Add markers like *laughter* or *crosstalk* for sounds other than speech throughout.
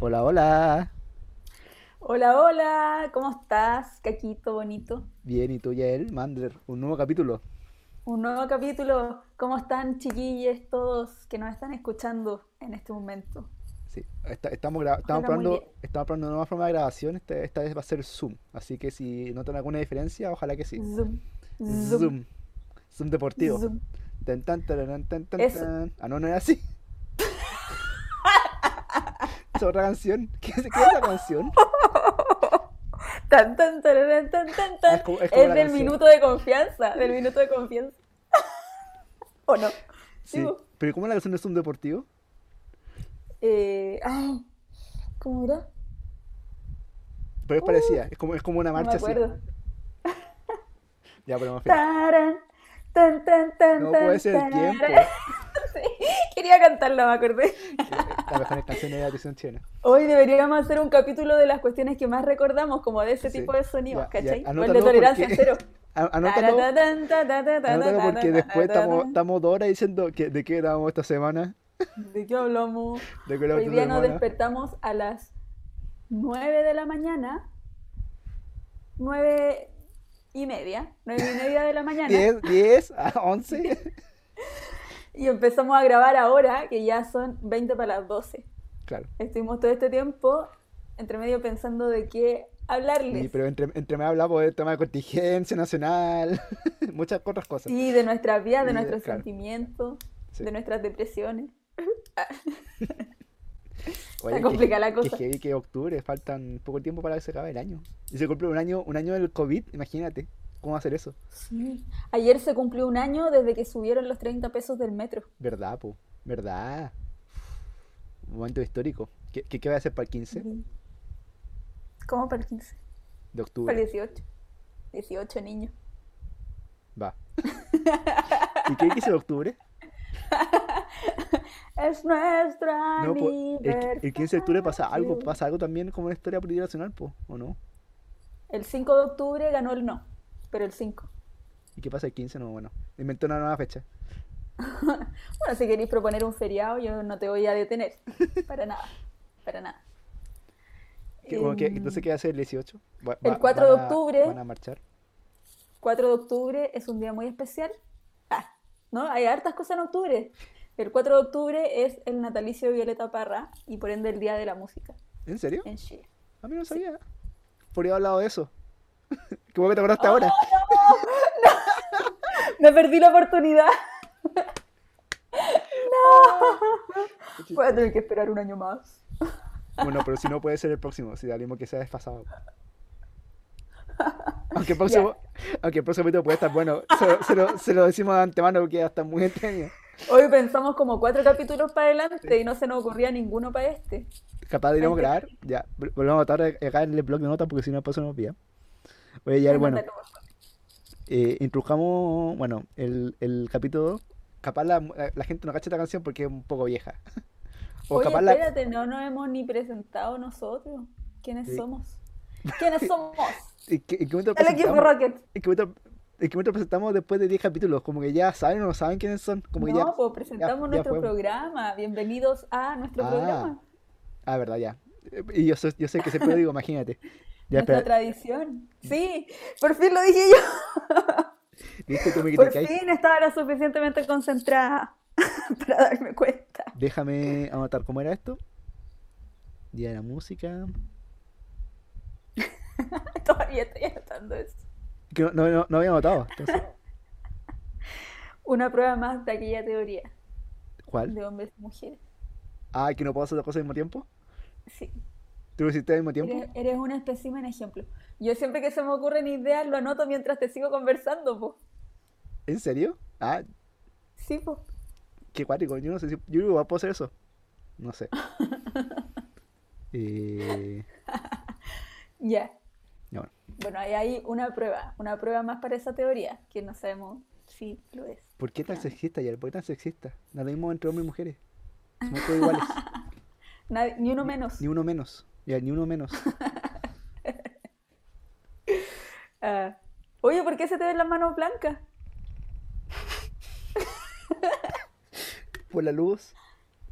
Hola, hola. Hola, hola, ¿cómo estás, Caquito bonito? Bien, ¿y tú, Yael? Mandler, un nuevo capítulo. Un nuevo capítulo. ¿Cómo están, chiquillos, todos que nos están escuchando en este momento? Sí, esta- estamos, gra- estamos probando, estamos probando una nueva forma de grabación. Este- esta vez va a ser Zoom. Así que si notan alguna diferencia, ojalá que sí. Zoom, zoom, Zoom. Zoom deportivo. zoom. Tan, tan, tararán, tan, tan, Eso. tan. Ah, no, no era así. ¿Es otra canción? *laughs* ¿Qué es, qué es esa canción? *laughs* Tan, tan, tan, tan, Ah, tan. es como- es como Es la del canción. minuto de confianza, del minuto de confianza. *laughs* ¿O no? Sí. Digo, Pero ¿cómo es la canción de Zoom deportivo? eh, ay, ¿cómo era? Pero es parecida. Es como, es como una Uh, No me marcha así. acuerdo. Ya, pero más feo. Tarán, tan, tan, tan, No tan, puede ser el tiempo. Quería cantarla, me acordé. De la chilena. Hoy deberíamos hacer un capítulo de las cuestiones que más recordamos, como de ese Sí. tipo de sonidos, Ya, ya, ¿cachai? O el de tolerancia porque- cero. Anótalo. Anótalo porque después estamos, dos horas diciendo que, de qué grabamos esta semana. ¿De qué hablamos? *laughs* De qué grabamos Hoy día nos despertamos a las 9 de la mañana. 9 y media. 9 y media de la mañana. *laughs* 10, 10, a 11. *laughs* Y empezamos a grabar ahora, que ya son 20 para las 12. Claro. Estuvimos todo este tiempo entre medio pensando de qué hablarles. Sí, pero entre, entre me hablamos del tema de contingencia nacional, *laughs* muchas otras cosas. Sí, de nuestras vidas, de Y nuestros claro. sentimientos, Sí. de nuestras depresiones. *laughs* Oye, qué- complicada la cosa. heavy que octubre, faltan poco tiempo para que se acabe el año. Y se cumple un año, un año del COVID, imagínate. ¿Cómo ser eso? Sí. Ayer se cumplió un año desde que subieron los 30 pesos del metro. ¿Verdad, po? ¿Verdad? Momento histórico. ¿Qué, qué, qué va a hacer para el 15 ¿Cómo para el 15? de Para el octubre? 18. 18 niños. Va. ¿Y qué 15 de octubre? *laughs* Es nuestra No, po, el, el 15 de octubre pasa algo, pasa algo también como en la historia política nacional, po, ¿o no? El 5 de octubre ganó el no, pero el 5. ¿Y qué pasa el 15? No, bueno, inventó una nueva fecha. *laughs* Bueno, si queréis proponer un feriado, yo no te voy a detener. *laughs* Para nada. Para nada. ¿Qué- bueno, qué- Em, entonces, ¿qué ser el 18? Va- el va- 4 de van a- octubre. ¿Van a marchar? 4 de octubre es un día muy especial. Ah, ¿no? Hay hartas cosas en octubre. El 4 de octubre es el natalicio de Violeta Parra y por ende el Día de la Música ¿En serio? en Chile. A mí no sabía. Podría haber hablado de eso. *laughs* Qué bueno que te acordaste ¡Oh! ahora. *laughs* Me perdí la oportunidad. *laughs* no. Voy a tener que esperar un año más. Bueno, pero si no puede ser el próximo, si salimos que sea desfasado. *laughs* Aunque el próximo, aunque el próximo puede estar bueno, se, lo- se lo, se lo decimos de antemano porque va a estar muy entretenido. Hoy pensamos como cuatro capítulos para adelante y no se nos ocurría ninguno para este. Capaz deberíamos Ay, qué- grabar, ya, vol- volvemos a votar acá en el blog de notas porque si no se nos olvida. Oye, ya, bueno, eh, introdujamos, bueno, el, el capítulo, capaz la, la, la gente no cacha esta canción porque es un poco vieja. *laughs* O Oye, capaz la, espérate, no nos hemos ni presentado nosotros. ¿Quiénes Sí. somos? *laughs* ¿Quiénes somos? ¿en qué, en qué momento El equipo presentamos? Rocket. ¿En qué momento, en qué momento presentamos después de 10 capítulos? Como que ya saben o no saben quiénes son. Como que ya, No, pues presentamos ya nuestro programa. Bienvenidos a nuestro Ah, programa. Ah, verdad, ya. Y yo, yo sé que siempre digo, *laughs* imagínate. Ya, Nuestra tradición. Sí, por fin lo dije yo. *laughs* ¿viste Por fin estaba lo suficientemente concentrada *laughs* para darme cuenta. Déjame anotar cómo era esto. Día de la música. *laughs* Todavía estoy anotando eso. Que no, no, no, no había anotado. Entonces, Una prueba más de aquella teoría ¿cuál? de hombres y mujeres. Ah, que no puedo hacer dos cosas al mismo tiempo. Sí, ¿Tú lo hiciste al mismo tiempo? eres, eres un espécimen ejemplo. Yo siempre que se me ocurren ideas lo anoto mientras te sigo conversando, po. ¿En serio? Ah, Sí, po. qué cuático. Yo no sé si. Yo igual puedo hacer eso. No sé. *laughs* Eh, Ya. bueno. Bueno, ahí hay una prueba, una prueba más para esa teoría, que no sabemos si lo es. ¿Por qué tan sexista, Yael? ¿Por qué tan sexista? No lo mismo entre hombres y mujeres. Somos todos iguales. *laughs* Nadie- ni uno menos. Ni uno menos. Ya, ni uno menos. *laughs* Ah, oye, ¿por qué se te ven las manos blancas? Por la luz.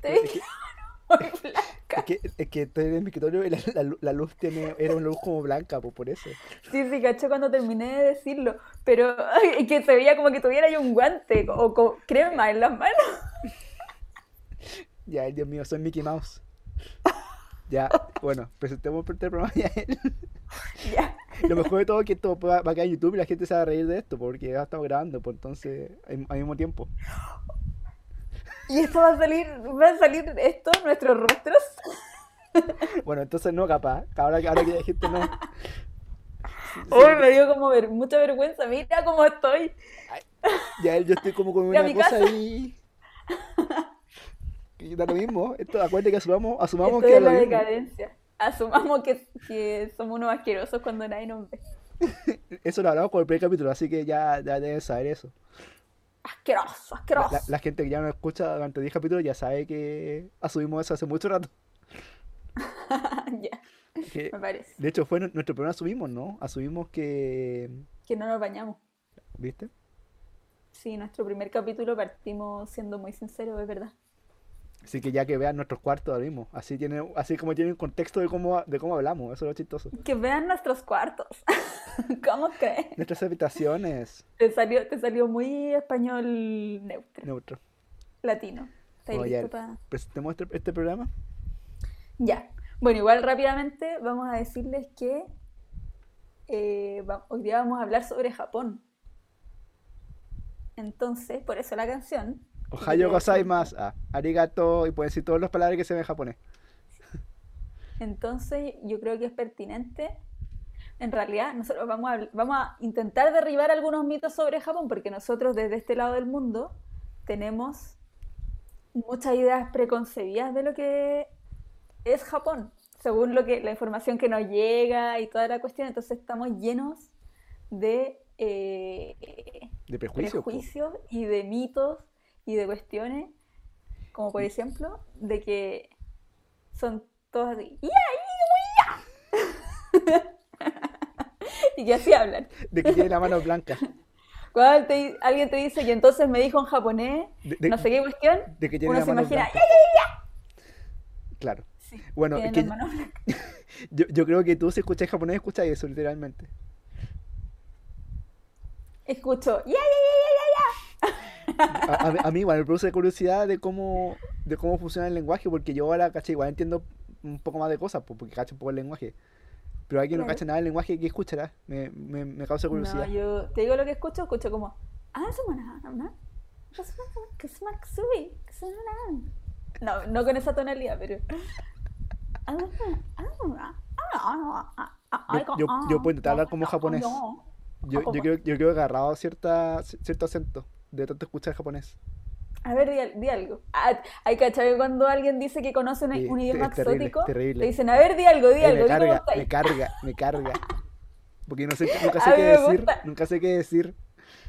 Te ves Es que, *laughs* muy blanca. es que, es que estoy en mi escritorio y la, la lu- la luz tiene, era una luz como blanca, pues por eso. Sí, sí, caché cuando terminé de decirlo, pero ay, que se veía como que tuviera ahí un guante o con crema en las manos. Ya, Dios mío, soy Mickey Mouse. *laughs* Ya, bueno, presentemos el programa *laughs* ya. Ya. Lo mejor de todo es que esto va va a quedar en YouTube y la gente se va a reír de esto porque ya estamos grabando, pues entonces al al mismo tiempo. Y esto va a salir, va a salir esto, nuestros rostros. Bueno, entonces no, capaz. Ahora, que- ahora que la gente no. Hoy me dio como ver- mucha vergüenza, mira cómo estoy. Ya yo estoy como con una cosa ahí. Y da lo mismo. Esto, acuérdate que asumamos, asumamos Esto que es la decadencia. Asumamos que, que somos unos asquerosos cuando nadie nos ve. *laughs* Eso lo hablamos con el primer capítulo, así que ya, ya deben saber eso. Asqueroso, asqueroso. la- la gente que ya nos escucha durante 10 capítulos ya sabe que asumimos eso hace mucho rato. *laughs* ya, Que, me parece. de hecho, fue nu- nuestro primer asumimos, ¿no? Asumimos que. Que no nos bañamos. ¿Viste? Sí, nuestro primer capítulo partimos siendo muy sinceros, es verdad. Así que ya que vean nuestros cuartos ahora mismo. Así, tiene, así como tienen contexto de cómo, de cómo hablamos. Eso es lo chistoso. Que vean nuestros cuartos. *laughs* ¿Cómo crees? Nuestras habitaciones. Te salió, te salió muy español neutro, Neutro. latino. ¿Estás Bueno, ya, listo pa- presentemos este, este programa. Ya. Bueno, igual rápidamente vamos a decirles que eh, va- hoy día vamos a hablar sobre Japón. Entonces, por eso la canción. Ohayo gozaimasu. Ah, arigato. Y pueden decir todas las palabras que se ven en japonés. Entonces, yo creo que es pertinente. En realidad, nosotros vamos a, habl- vamos a intentar derribar algunos mitos sobre Japón, porque nosotros desde este lado del mundo tenemos muchas ideas preconcebidas de lo que es Japón, según lo que la información que nos llega y toda la cuestión. Entonces, estamos llenos de eh, De prejuicios y de mitos y de cuestiones, como por ejemplo, de que son todos así, "Ya, ya, ya". *laughs* y que así hablan. De que tiene la mano blanca. Cuando te- alguien te dice que entonces me dijo en japonés, De, de- no sé qué cuestión, de que tiene uno la se mano imagina, blanca. "Ya, ya, Claro. Sí, Bueno, es que las manos blancas". *laughs* yo, yo creo que tú si escuchas japonés escuchas eso, literalmente. Escucho, ya, ya, ya, A, a mí- a mí igual me produce curiosidad de cómo, de cómo funciona el lenguaje, porque yo ahora, caché, igual entiendo un poco más de cosas, porque cacho un poco el lenguaje. Pero alguien no Claro. cacha nada del lenguaje, ¿qué escuchará? Me, me, me causa No, curiosidad. yo te digo lo que escucho, escucho como, "Ah, eso me da, ¿no? Que que es una-". No, no con esa tonalidad, pero. "Ah, ah, ah, Yo- yo- yo puedo intentar hablar como japonés. no". Yo, yo creo, yo creo que he agarrado cierta, cierto acento de tanto escuchar japonés. A ver, di, di algo. Ah, hay cachai cuando alguien dice que conoce un, Sí, un idioma es terrible, exótico, terrible. te dicen, a ver, di algo, di Eh, algo, me carga, estáis". me carga, me carga. *laughs* Porque no sé, nunca sé qué decir, gusta. nunca sé qué decir.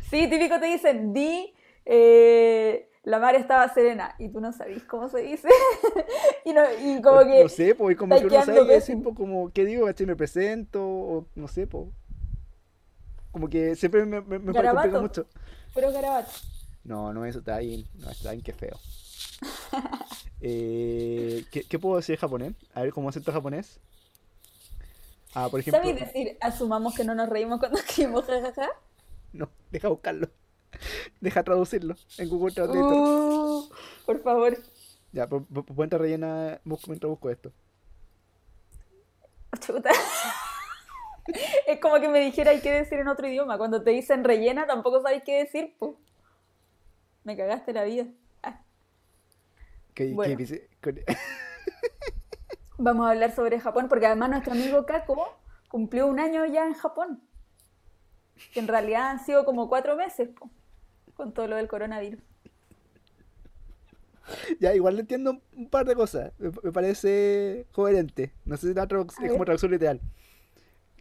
Sí, típico te dicen, di, eh, la mar estaba serena, y tú no sabís cómo se dice. *laughs* y, no, y como No- que... no sé, pues como que uno sabe pues como, ¿qué digo? Me presento, o no sé, pues. Como que siempre me, me, me mucho. Pero garabato. No, no, eso está bien, no, está bien, qué feo. *laughs* Eh, ¿qué, qué puedo decir en japonés? A ver, ¿cómo acento japonés? Ah, por ejemplo, ¿Sabéis decir, asumamos que no nos reímos cuando *laughs* escribimos jajaja? no, deja buscarlo. *laughs* Deja traducirlo en Google Translator. Uh, por favor. Ya, pues rellena, busco, mientras busco esto. Chuta. Es como que me dijera hay que decir en otro idioma. Cuando te dicen rellena, tampoco sabéis qué decir, pues. Me cagaste la vida. Ah. ¿Qué, qué Bueno. dice? Con- *laughs* Vamos a hablar sobre Japón, porque además nuestro amigo Kako cumplió un año ya en Japón. Que en realidad han sido como cuatro meses, po, con todo lo del coronavirus. *laughs* Ya, igual le entiendo un par de cosas. Me, me parece coherente. No sé si la es como traducción literal.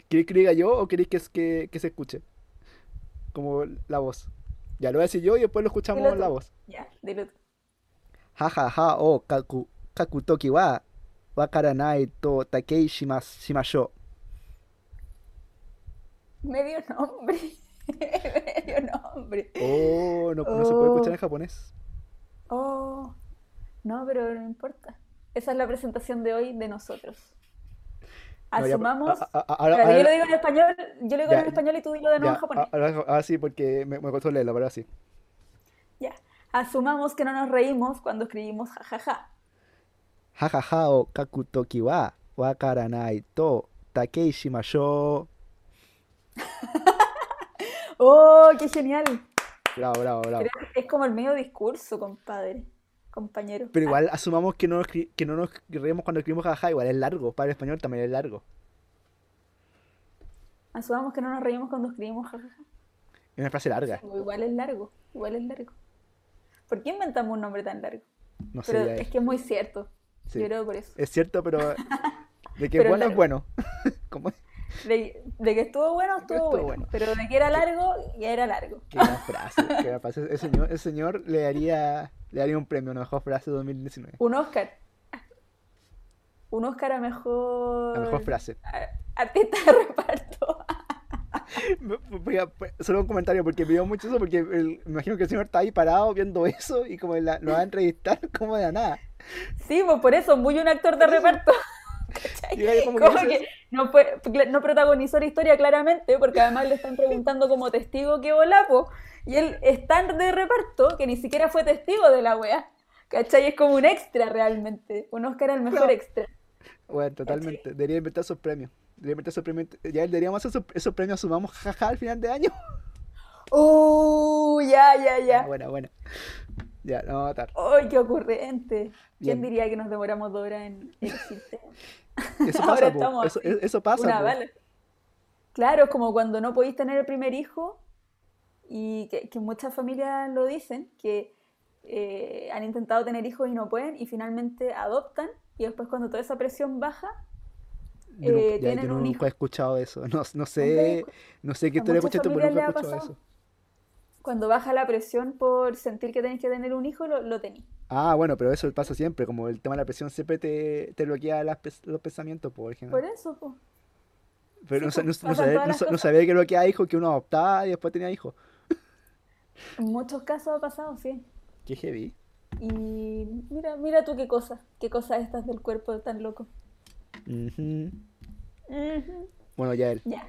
¿Queréis que lo diga yo o queréis que, que, que se escuche? Como la voz. Ya, lo voy a decir yo y después lo escuchamos Dilo tú. la voz. Ya, dilo tú. Ha ha ha o kaku, kaku toki wa wakaranai to takei shimas- shimashou. Medio nombre. *laughs* Medio nombre. Oh, no, no se puede escuchar Oh. en japonés. Oh, no, pero no importa. Esa es la presentación de hoy de nosotros. No, ya, Asumamos. a- a- a- ahora- Espérate, yo lo digo en español, yo lo digo Ya, en español y tú dilo de nuevo ya, en japonés. ahora, ahora sí, porque me, me costó leerlo, pero ahora sí. Ya. Asumamos que no nos reímos cuando escribimos jajaja. Jajaja o kakutoki wa wakaranai to takei shimashou. *laughs* ¡Oh, qué genial! Bravo, bravo, bravo. Pero es como el medio discurso, compadre, compañero. Pero igual asumamos que no, nos que no nos reímos cuando escribimos jajaja, igual es largo. Para el español también es largo. Asumamos que no nos reímos cuando escribimos jajaja. Es una frase larga. O igual es largo, igual es largo. ¿Por qué inventamos un nombre tan largo? No sé, Pero ya es es. que es muy cierto. Sí. Yo creo por eso. Es cierto, pero *laughs* de que Pero bueno es largo. bueno. *laughs* ¿Cómo es? De, de que estuvo bueno, estuvo, Estuvo bueno. bueno. Pero de que era largo, ya era largo. Qué gran frase, qué frase. El señor, el señor le daría, le daría un premio a la mejor frase de 2019. Un Oscar. Un Oscar a mejor. La mejor frase. a- Artista de reparto. *laughs* A- Solo un comentario, porque me dio mucho eso, porque el- me imagino que el señor está ahí parado viendo eso y como la- lo va a entrevistar como de la nada. Sí, pues por eso, muy un actor de reparto. Como que que no, fue, no protagonizó la historia claramente, porque además le están preguntando como testigo qué volapo. Y él es tan de reparto que ni siquiera fue testigo de la wea. ¿Cachai? Es como un extra realmente. Un Oscar al mejor No. extra. Bueno, totalmente. Debería inventar esos premios. Debería inventar esos premios. Ya deberíamos hacer esos, esos premios, sumamos jaja al final de año. ¡Uh! Ya, ya, ya. Buena, buena. Ya, no vamos a matar. ¡Ay, qué ocurrente! ¿Quién Bien. diría que nos demoramos dos horas en existe? *laughs* Eso *laughs* Ahora pasa, po. estamos Eso, así, eso pasa, Una po. bala. Claro, es como cuando no podéis tener el primer hijo y que, que muchas familias lo dicen, que eh, han intentado tener hijos y no pueden y finalmente adoptan y después cuando toda esa presión baja, Yo, eh, ya, yo tienen un nunca hijo. he escuchado eso. No, no sé, no sé qué A historia muchas escuchaste, pero familias nunca he le ha escuchado pasado. eso. Cuando baja la presión por sentir que tenéis que tener un hijo, lo, lo tenéis. Ah, bueno, pero eso pasa siempre. Como el tema de la presión siempre te, te bloquea las los pensamientos, por ejemplo. Por eso, po. Pero sí, no, sabía, no no sabía que bloqueaba hijos que uno adoptaba y después tenía hijos. En muchos casos ha pasado, sí. Qué heavy. Y mira, mira tú qué cosa, qué cosas estas del cuerpo tan loco. Ujú. Ujú. Bueno, ya él. Ya.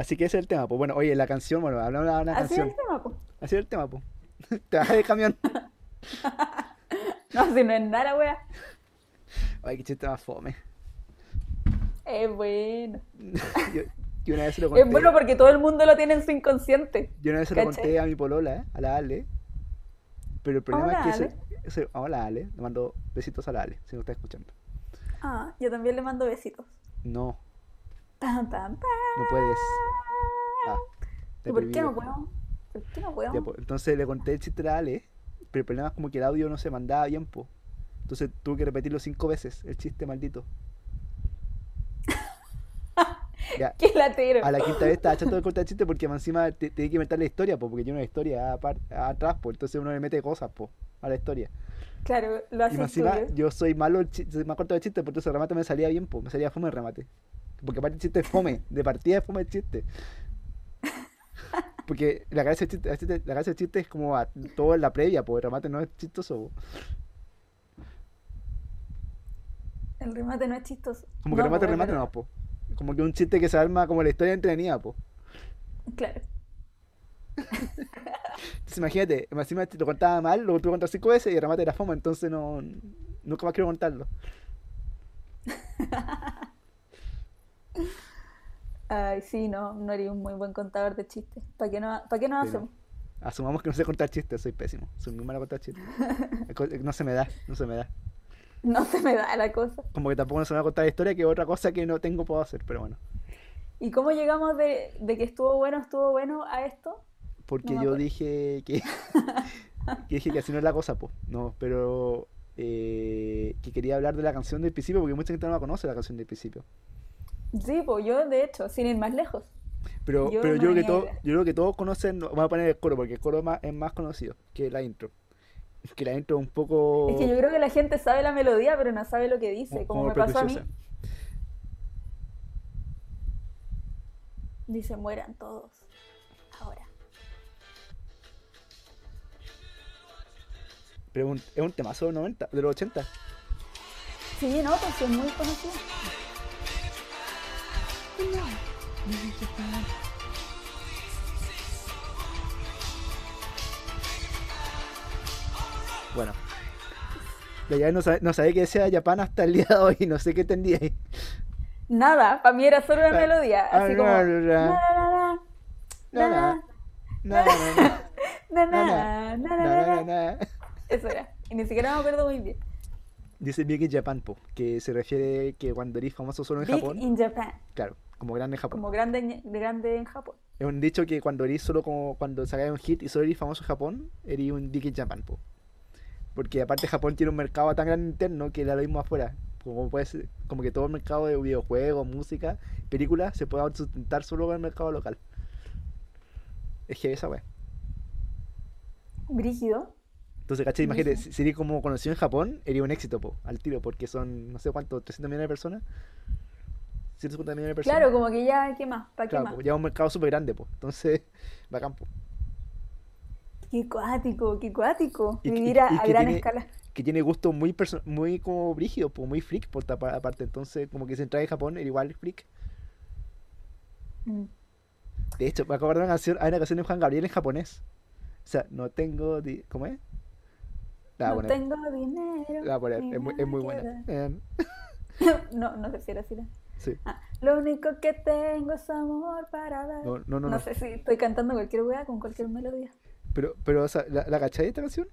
Así que ese es el tema. Pues bueno, oye, la canción, bueno, hablamos de una Así es canción. el tema, po. Así es el tema, pues. *laughs* Te bajas del camión. *laughs* No, si no es nada, wea. Ay, qué chiste más fome. Es bueno. *laughs* Yo, yo una vez se lo conté. Es bueno porque todo el mundo lo tiene en su inconsciente. Yo una vez se lo conté a mi polola, ¿eh? a la Ale. Pero el problema Hola, es que Ale. ese- hola Ale, le mando besitos a la Ale, si no está escuchando. Ah, yo también le mando besitos. No, No puedes. Ah, ¿Y ¿Por qué no puedo? ¿Por qué no puedo? Ya, pues, entonces le conté el chiste a Ale, pero el problema es como que el audio no se mandaba bien, po. Entonces tuve que repetirlo cinco veces, el chiste maldito. *laughs* Ya, ¡Qué latero! a la quinta vez estaba chato de contar el chiste porque encima te- tenía que inventar la historia, po, porque tiene una historia atrás, po. Entonces uno le mete cosas, po, a la historia. Claro, lo Y haces más encima, tuyo. yo soy malo, el soy más corto de chiste, por eso el remate me salía bien, pues me salía fome el remate. Porque aparte el chiste es fome, de partida es fome el chiste. *laughs* Porque la gracia del chiste, la gracia del chiste es como a, todo en la previa, pues el remate no es chistoso. El remate no es chistoso. Como que No, remate, remate no, po. Como que un chiste que se arma como la historia entretenida, po. Claro. Entonces imagínate, encima lo contaba mal, lo tuve que contar cinco veces y el remate era fome, entonces no, nunca más quiero contarlo. *laughs* Ay, sí, no, no eres un muy buen contador de chistes. ¿Para qué no, ¿para qué nos Sí, no. Asumamos que no sé contar chistes, soy pésimo, soy muy malo contar chistes. *laughs* No se me da, no se me da. No se me da la cosa. Como que tampoco no se me va a contar historia, que es otra cosa que no tengo puedo hacer, pero bueno. ¿Y cómo llegamos de, de que estuvo bueno, estuvo bueno a esto? Porque No yo dije que, *laughs* que dije que así no es la cosa, pues. No, pero eh, que quería hablar de la canción del principio, porque mucha gente no la conoce la canción del principio. Sí, pues yo, de hecho, sin ir más lejos. Pero, Yo pero yo creo que todo, yo creo que todos conocen, vamos a poner el coro, porque el coro es más, es más conocido que la intro. Que la intro es un poco Es que yo creo que la gente sabe la melodía, pero no sabe lo que dice, como como me pasó a mí. Dice, mueran todos. Ahora. Pero es un, es un temazo de los 90, de los 80. Sí, no, pues es muy conocido. Bueno. La llave no, sabe, no sabía que sea Japan hasta el día de hoy, no sé qué entendí ahí. Nada, para mí era solo una ah, melodía. Ah, así como. Nada, nada, nada. Nada, nada, nada. Eso era. Y ni siquiera me acuerdo muy bien. Dice Big in Japan, po, que se refiere que cuando eres famoso solo en Big Japón. Big in Japan. Claro como grande en Japón. Como grande, en- grande en Japón. Es un dicho que cuando eres solo como cuando sacas un hit y solo eres famoso en Japón, eres un Big in Japan, po. Porque aparte Japón tiene un mercado tan grande interno que da lo mismo afuera. Como puede ser, como que todo el mercado de videojuegos, música, películas se puede sustentar solo con el mercado local. Es que esa wea. Brígido. Entonces, ¿cachai? Imagínate, si eres como conocido en Japón, eres un éxito, po, al tiro, porque son, no sé cuánto, 300 millones de personas. 150 millones de personas. Claro, como que ya, ¿qué más? ¿Para qué más? ya es un mercado súper grande, po. Entonces, *laughs* bacán, po. Qué cuático, qué cuático. Y que- y Vivir a, y a que gran tiene- escala. que tiene gustos muy muy como brígidos, pues muy freak por aparte. Entonces, como que si entras en Japón, era igual freak. Mm. De hecho, me acuerdo de una canción, hay una canción de Juan Gabriel en japonés. O sea, no tengo. di- ¿Cómo es? La No tengo dinero. La voy a poner, Es muy, es muy buena. Eh, *laughs* No, no sé si era así. Sí. Ah, lo único que tengo es amor para dar. No, no, no, No no. sé si estoy cantando cualquier weá con cualquier melodía. Pero, pero, o sea, ¿la, la cachai esta canción?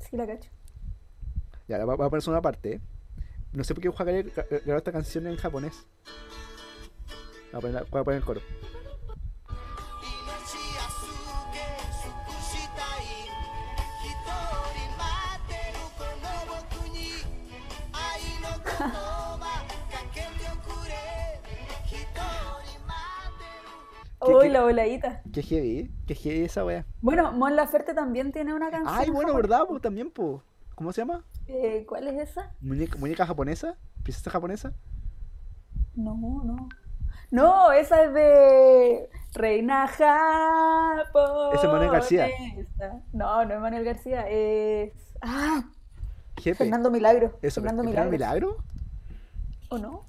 Sí, la cacho. Ya, la voy a poner una parte, ¿eh? No sé por qué gra- grabó esta canción en japonés. Voy a poner, voy a poner el coro. Uy, la voladita. Qué heavy. Qué heavy esa wea. Bueno, Mon Laferte también tiene una canción. Ay, bueno, japonesa. ¿verdad? po? también, po. ¿Cómo se llama? Eh, ¿Cuál es esa? ¿Muñeca, muñeca japonesa? ¿Princesa japonesa? No, no. No, esa es de Reina Japón. Ese es Manuel García. No, no es Manuel García, es. Ah, Jefe. Fernando Milagro. Eso, Fernando ¿Fernando Milagro. Milagro? ¿O no?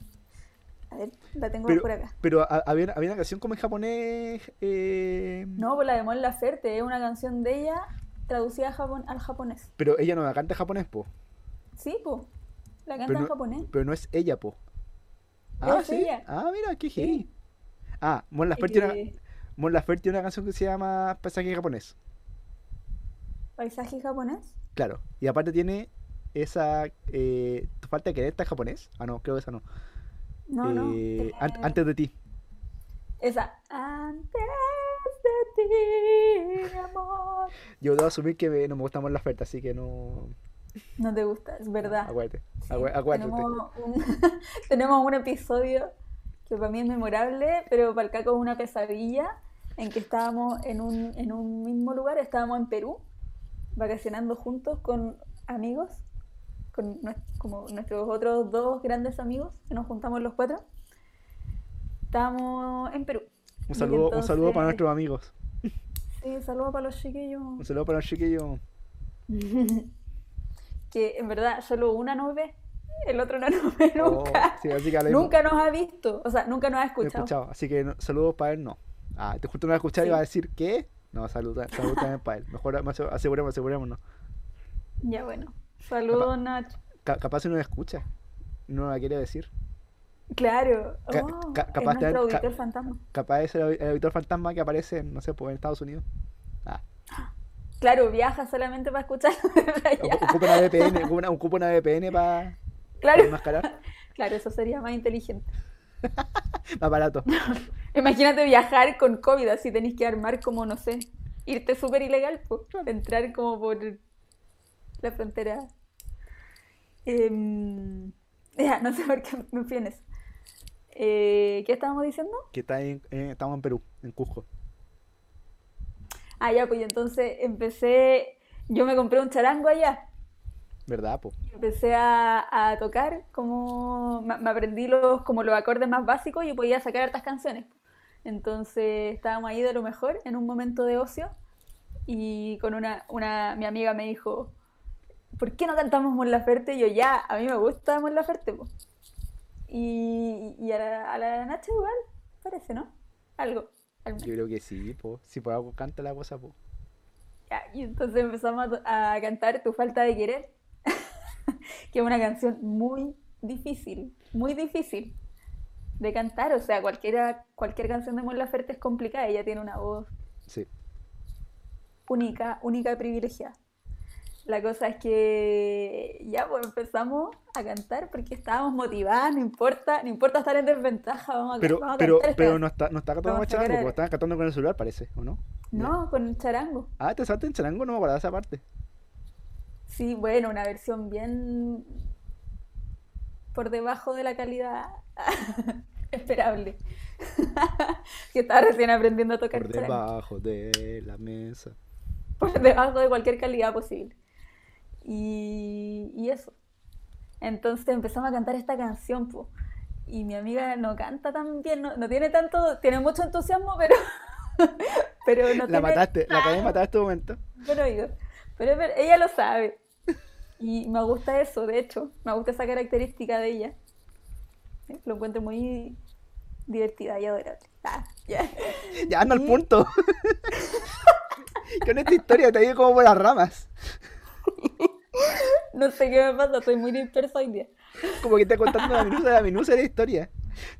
A ver, la tengo Pero, por acá. pero ha- había, una- había una canción como en japonés. Eh, No, pues la de Mon Laferte, es una canción de ella traducida a al japonés. Pero ella no la canta en japonés, po. Sí, pues. La canta Pero en no, japonés. pero no es ella, po. Ah, Es sí. ella. Ah, mira, qué heavy. Ah, Mon Laferte tiene, una- Eh, Mon Laferte tiene una canción que se llama Paisaje japonés. paisaje japonés. Claro. Y aparte tiene esa. Eh, ¿Tu falta de querer está en japonés? Ah, no, creo que esa no. No, no. Eh, an- antes de ti. Esa. Antes de ti, amor. Yo debo asumir que me- no me gusta Mon Laferte, así que no. No te gusta, es verdad. Acuérdate. Sí, acué- acuérdate. tenemos, un, *laughs* tenemos un episodio que para mí es memorable, pero para el Caco es una pesadilla, en que estábamos en un, en un mismo lugar, estábamos en Perú, vacacionando juntos con amigos, con como nuestros otros dos grandes amigos, que nos juntamos los cuatro. Estábamos en Perú. Un Y saludo, un saludo para nuestros amigos. Sí, saludos para los chiquillos. Un saludo para los chiquillos. *laughs* que en verdad solo una nos ve, el otro no nos ve Oh, nunca. sí, así que Nunca nos ha visto, o sea, nunca nos ha escuchado. escuchado. Así que no- saludos para él, no. Ah, te justo no va a escuchar y Sí. va a decir, ¿qué? No, saludos salud también para él. Mejor aseguremos, asegurémonos. Ya bueno. Saludos, Nacho. Ca- capaz no la escucha. No la quiere decir. Claro. Ca- Oh, ca- es capaz te- nuestro auditor fantasma. Capaz es el, el auditor fantasma que aparece, no sé, pues en Estados Unidos. Ah. Claro, viaja solamente para escuchar Ocupa una VPN, ocupa una, ocupa una VPN para Claro, enmascarar. *laughs* claro, eso sería más inteligente. *laughs* Más barato. *laughs* Imagínate viajar con COVID, así tenéis que armar como, no sé, irte súper ilegal, pues, entrar como por la frontera. Em, *laughs* ya, no sé por qué me fui en eso. Eh, ¿qué estábamos diciendo? Que está en, eh, estamos en Perú, en Cusco. Ah, ya, pues entonces empecé, yo me compré un charango allá. ¿Verdad, po? Empecé a, a tocar, como me, me aprendí los, como los acordes más básicos y podía sacar hartas canciones. Entonces estábamos ahí de lo mejor en un momento de ocio y con una, una mi amiga me dijo, ¿por qué no cantamos Mon Laferte? Y yo, ya, a mí me gusta Mon Laferte, po. Y, y a la, a la Nacha igual, parece, ¿no? Algo. al. Yo creo que sí, po. Si por algo canta la cosa, po. Ya, y entonces empezamos a, cantar Tu falta de querer, *laughs* que es una canción muy difícil, muy difícil de cantar. O sea, cualquiera, cualquier canción de Mon Laferte es complicada, ella tiene una voz Sí. única, única y privilegiada. La cosa es que ya pues empezamos a cantar porque estábamos motivadas, no importa, no importa estar en desventaja, vamos a, Pero, vamos a pero, cantar pero no está, no está cantando con charango, el- po. Estaban cantando con el celular, parece, ¿o no? No, con charango. Ah, te salta en charango, no me acordaba esa parte. Sí, bueno, una versión bien por debajo de la calidad *laughs* esperable. *laughs* Que estaba recién aprendiendo a tocar Por charango. debajo de la mesa. Por debajo de cualquier calidad posible. Y, y eso. Entonces empezamos a cantar esta canción, po. Y mi amiga no canta tan bien, no, no tiene tanto, tiene mucho entusiasmo, pero, *laughs* pero no La tiene mataste, la acabé de matar en este momento. buen oído. Pero, pero ella lo sabe. Y me gusta eso, de hecho. Me gusta esa característica de ella. ¿Sí? Lo encuentro muy divertida y adorable. Ah, ya. *laughs* Ya anda al Sí. punto. *laughs* Con esta historia te ha ido como por las ramas. No sé qué me pasa, estoy muy dispersa hoy día. Como que está contando la minucia de la minucia de la historia.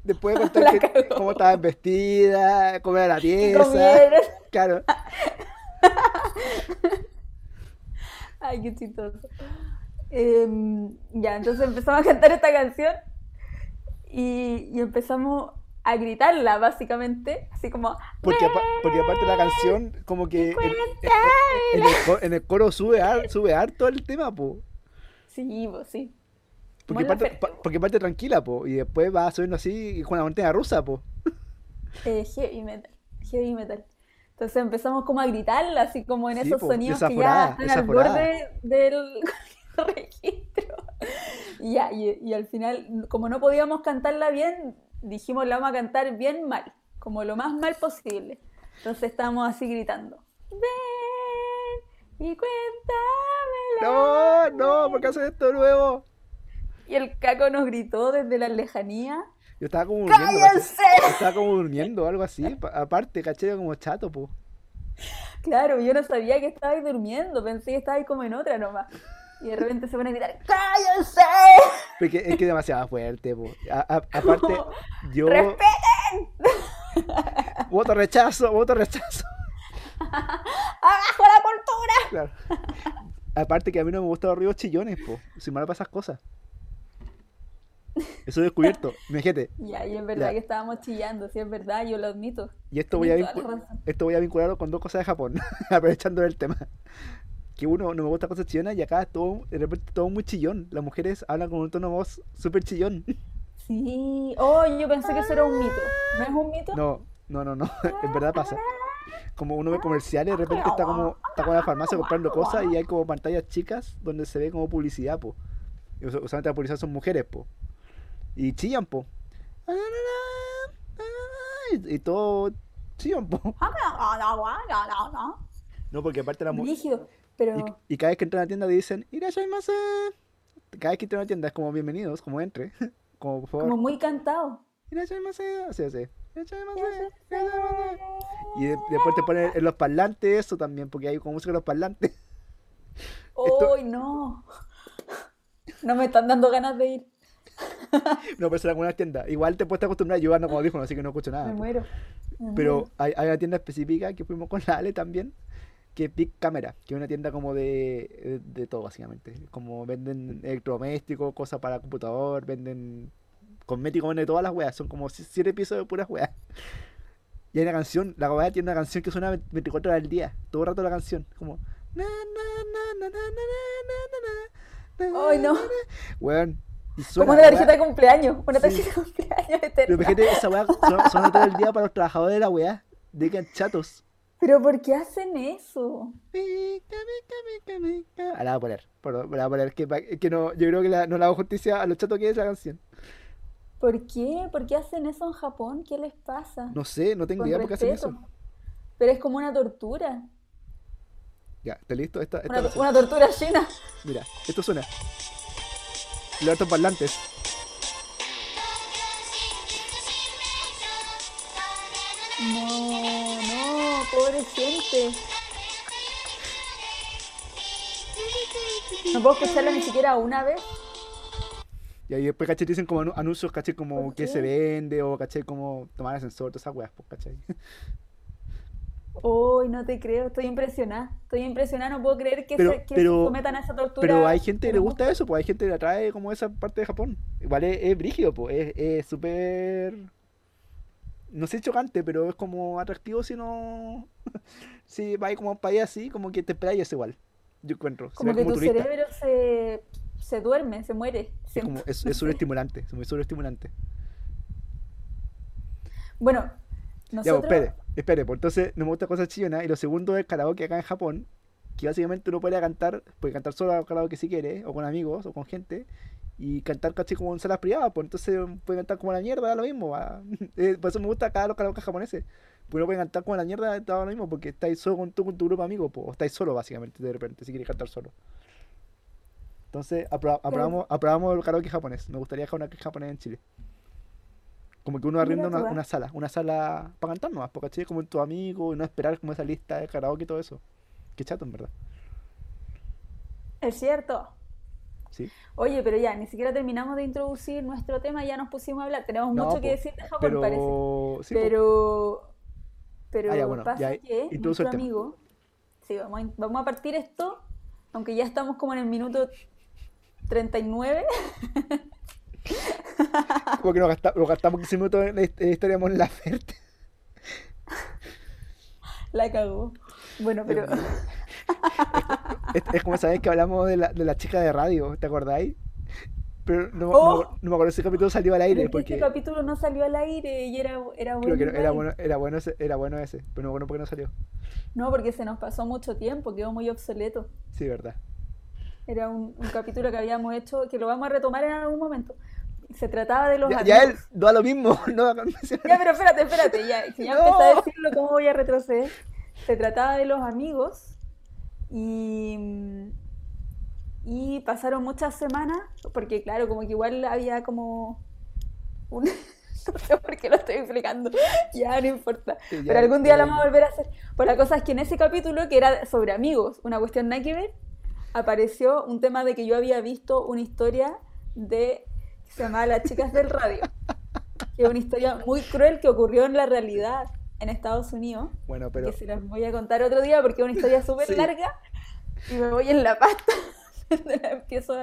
Después de contar que- cómo estabas vestida, cómo era la ¿Qué pieza. Claro. *laughs* Ay, qué chistoso. Em, ya, entonces empezamos a cantar esta canción y, y empezamos a gritarla, básicamente, así como... Porque, apa- porque aparte la canción, como que en, en- en el, co- en el coro sube, sube harto el tema, po. Sí, pues sí. Porque parte, pa- porque parte tranquila, po. Y después va subiendo así con la montaña rusa, po. Eh, heavy metal, heavy metal. Entonces empezamos como a gritarla, así como en Sí, esos po, sonidos que ya están al borde del *laughs* registro. Y ya, y, y al final, como no podíamos cantarla bien, dijimos la vamos a cantar bien mal, como lo más mal posible. Entonces estábamos así gritando. Ven y cuéntamela. No, no, ¿por qué hacen esto nuevo? Y el caco nos gritó desde la lejanía. Yo estaba como durmiendo, ¡Cállense! estaba como durmiendo algo así. pa- Aparte, caché, como chato, po. Claro, yo no sabía que estabais durmiendo, pensé que estabais como en otra nomás. Y de repente se pone a gritar, ¡cállense! Porque es que es demasiado fuerte, po. A- a- *laughs* aparte, yo. ¡Respeten! Voto rechazo, voto rechazo. *laughs* ¡Abajo la cultura! Claro. Aparte que a mí no me gustan los ruidos chillones, po. Soy malo para esas cosas. Eso he descubierto. Imagínate. Ya, y es verdad Ya. que estábamos chillando, sí es verdad, yo lo admito. Y esto voy, a esto voy a vincularlo con dos cosas de Japón, *laughs* aprovechando el tema. Que uno no me gusta cosas chillonas y acá todo, de repente todo muy chillón. Las mujeres hablan con un tono de voz súper chillón. Sí, oh, yo pensé que eso era un mito. ¿No es un mito? No, no, no, no, *laughs* en verdad pasa. Como uno ve comerciales, de repente está como, está como en la farmacia comprando cosas y hay como pantallas chicas donde se ve como publicidad, po. Y us- usualmente la publicidad son mujeres, po. Y chillan, po. Y, y todo chillan, po. No, porque aparte la mujer... Pero Y, y cada vez que entra a la tienda dicen, Irashaimase. Cada vez que entra a la tienda es como bienvenidos, como entre. *laughs* Como por favor. como muy cantado. Irashaimase. Así, así. Y de- después te ponen en los parlantes eso también, porque hay como música en los parlantes. *laughs* *laughs* Esto- ¡Uy, no! No me están dando ganas de ir. *laughs* No, pero en algunas tiendas. Igual te puedes estar acostumbrado a llevarnos como audífonos, así que no escucho nada. Me muero. me Pero muero. hay, hay una tienda específica que fuimos con la Ale también, que es Big Camera, que es una tienda como de, de todo básicamente. Como venden electrodomésticos, cosas para computador, venden Cosmético pone todas las weas, son como 7 piezas de puras weas. Y hay una canción, la weá tiene una canción que suena 24 horas al día, todo el rato la canción, como. ¡Ay, no! Weón. Y suena, como una tarjeta de cumpleaños, una tarjeta de cumpleaños eterna. Pero imagínate, esa weá suena, todo el día para los trabajadores de la weá, de que chatos. ¿Pero por qué hacen eso? Ah, la voy a poner. Pero, la voy a poner que, que no, yo creo que la, no le hago justicia a los chatos que es la canción. ¿Por qué? ¿Por qué hacen eso en Japón? ¿Qué les pasa? No sé, no tengo Con idea por qué hacen respeto. eso. Pero es como una tortura. Ya, ¿está listo? Esta, esta Una, una tortura china. Mira, esto suena. Los altos parlantes. No, no, pobre gente. No puedo escucharla ni siquiera una vez. Y ahí después, ¿cachai? Te dicen como anu- anuncios, ¿cachai? Como ¿Por que se vende o, ¿cachai? Como tomar ascensor, todas esas weas, pues, ¿cachai? Uy, no te creo, estoy impresionada. Estoy impresionada, no puedo creer que, Pero- se, que pero- se sometan a esa tortura. Pero hay gente que le gusta eso, pues hay gente que le atrae como esa parte de Japón. Igual es, es brígido, pues es súper... No sé chocante, pero es como atractivo si no... *laughs* si va como para allá así, como que te esperáis igual. Yo encuentro. Como que como tu turista. cerebro se, se duerme, se muere. Es como, es, es sobreestimulante, es muy sobreestimulante. Bueno, Ya, pues, nosotros... espere, espere, pues entonces no me gusta cosas chillonas. Y lo segundo es karaoke acá en Japón, que básicamente uno puede cantar, puede cantar solo karaoke si quiere, o con amigos, o con gente, y cantar casi como en salas privadas, pues entonces puede cantar como la mierda, da lo mismo. va. *laughs* Eh, Por eso me gusta acá los karaoke japoneses. Porque uno puede cantar como la mierda, da lo mismo, porque estáis solo con tu, con tu grupo de amigos, pues, o estáis solo básicamente de repente, si quieres cantar solo. Entonces, apro- aprobamos, aprobamos el karaoke japonés. Me gustaría dejar un karaoke japonés en Chile. Como que uno arrienda una, ah. una sala, una sala para cantar nomás, porque ¿cachai? como en tu amigo y no esperar como esa lista de karaoke y todo eso. Qué chato, en verdad. Es cierto. Sí. Oye, pero ya, ni siquiera terminamos de introducir nuestro tema, ya nos pusimos a hablar. Tenemos No, mucho po, que decir de Japón, parece. Pero. sí, po. Pero, pero Ah, ya, bueno, pasa ya, que introduce nuestro amigo, sí, vamos a, in- vamos a partir esto, aunque ya estamos como en el minuto 39, *laughs* Como que nos, gasta- nos gastamos 15 minutos en la, la historia de Mon Laferte. la cagó. Bueno, pero Es, es como esa vez que hablamos de la, de la chica de radio, ¿te acordáis? Pero no, Oh. no, no me acuerdo si ese capítulo salió al aire, porque este capítulo no salió al aire y era, era creo que bueno era bueno, era bueno ese, era bueno ese, pero no bueno porque no salió. No, porque se nos pasó mucho tiempo, quedó muy obsoleto. Sí, verdad. Era un, un capítulo que habíamos hecho, que lo vamos a retomar en algún momento. Se trataba de los Ya, ya él da lo mismo, *laughs* no. Ya, pero espérate, espérate, ya, *laughs* ya No. empecé a decirlo, ¿cómo voy a retroceder? Se trataba de los amigos y, y pasaron muchas semanas, porque claro, como que igual había como un... *laughs* No sé por qué lo estoy explicando, ya no importa. Sí, ya, Pero algún día lo vamos a volver a hacer. Pues la cosa es que en ese capítulo, que era sobre amigos, una cuestión nada que ver, apareció un tema de que yo había visto una historia de que se llamaba Las chicas del radio, *laughs* que es una historia muy cruel que ocurrió en la realidad en Estados Unidos, Bueno, pero que se las voy a contar otro día porque es una historia súper Sí. larga y me voy en la pasta *laughs* la empiezo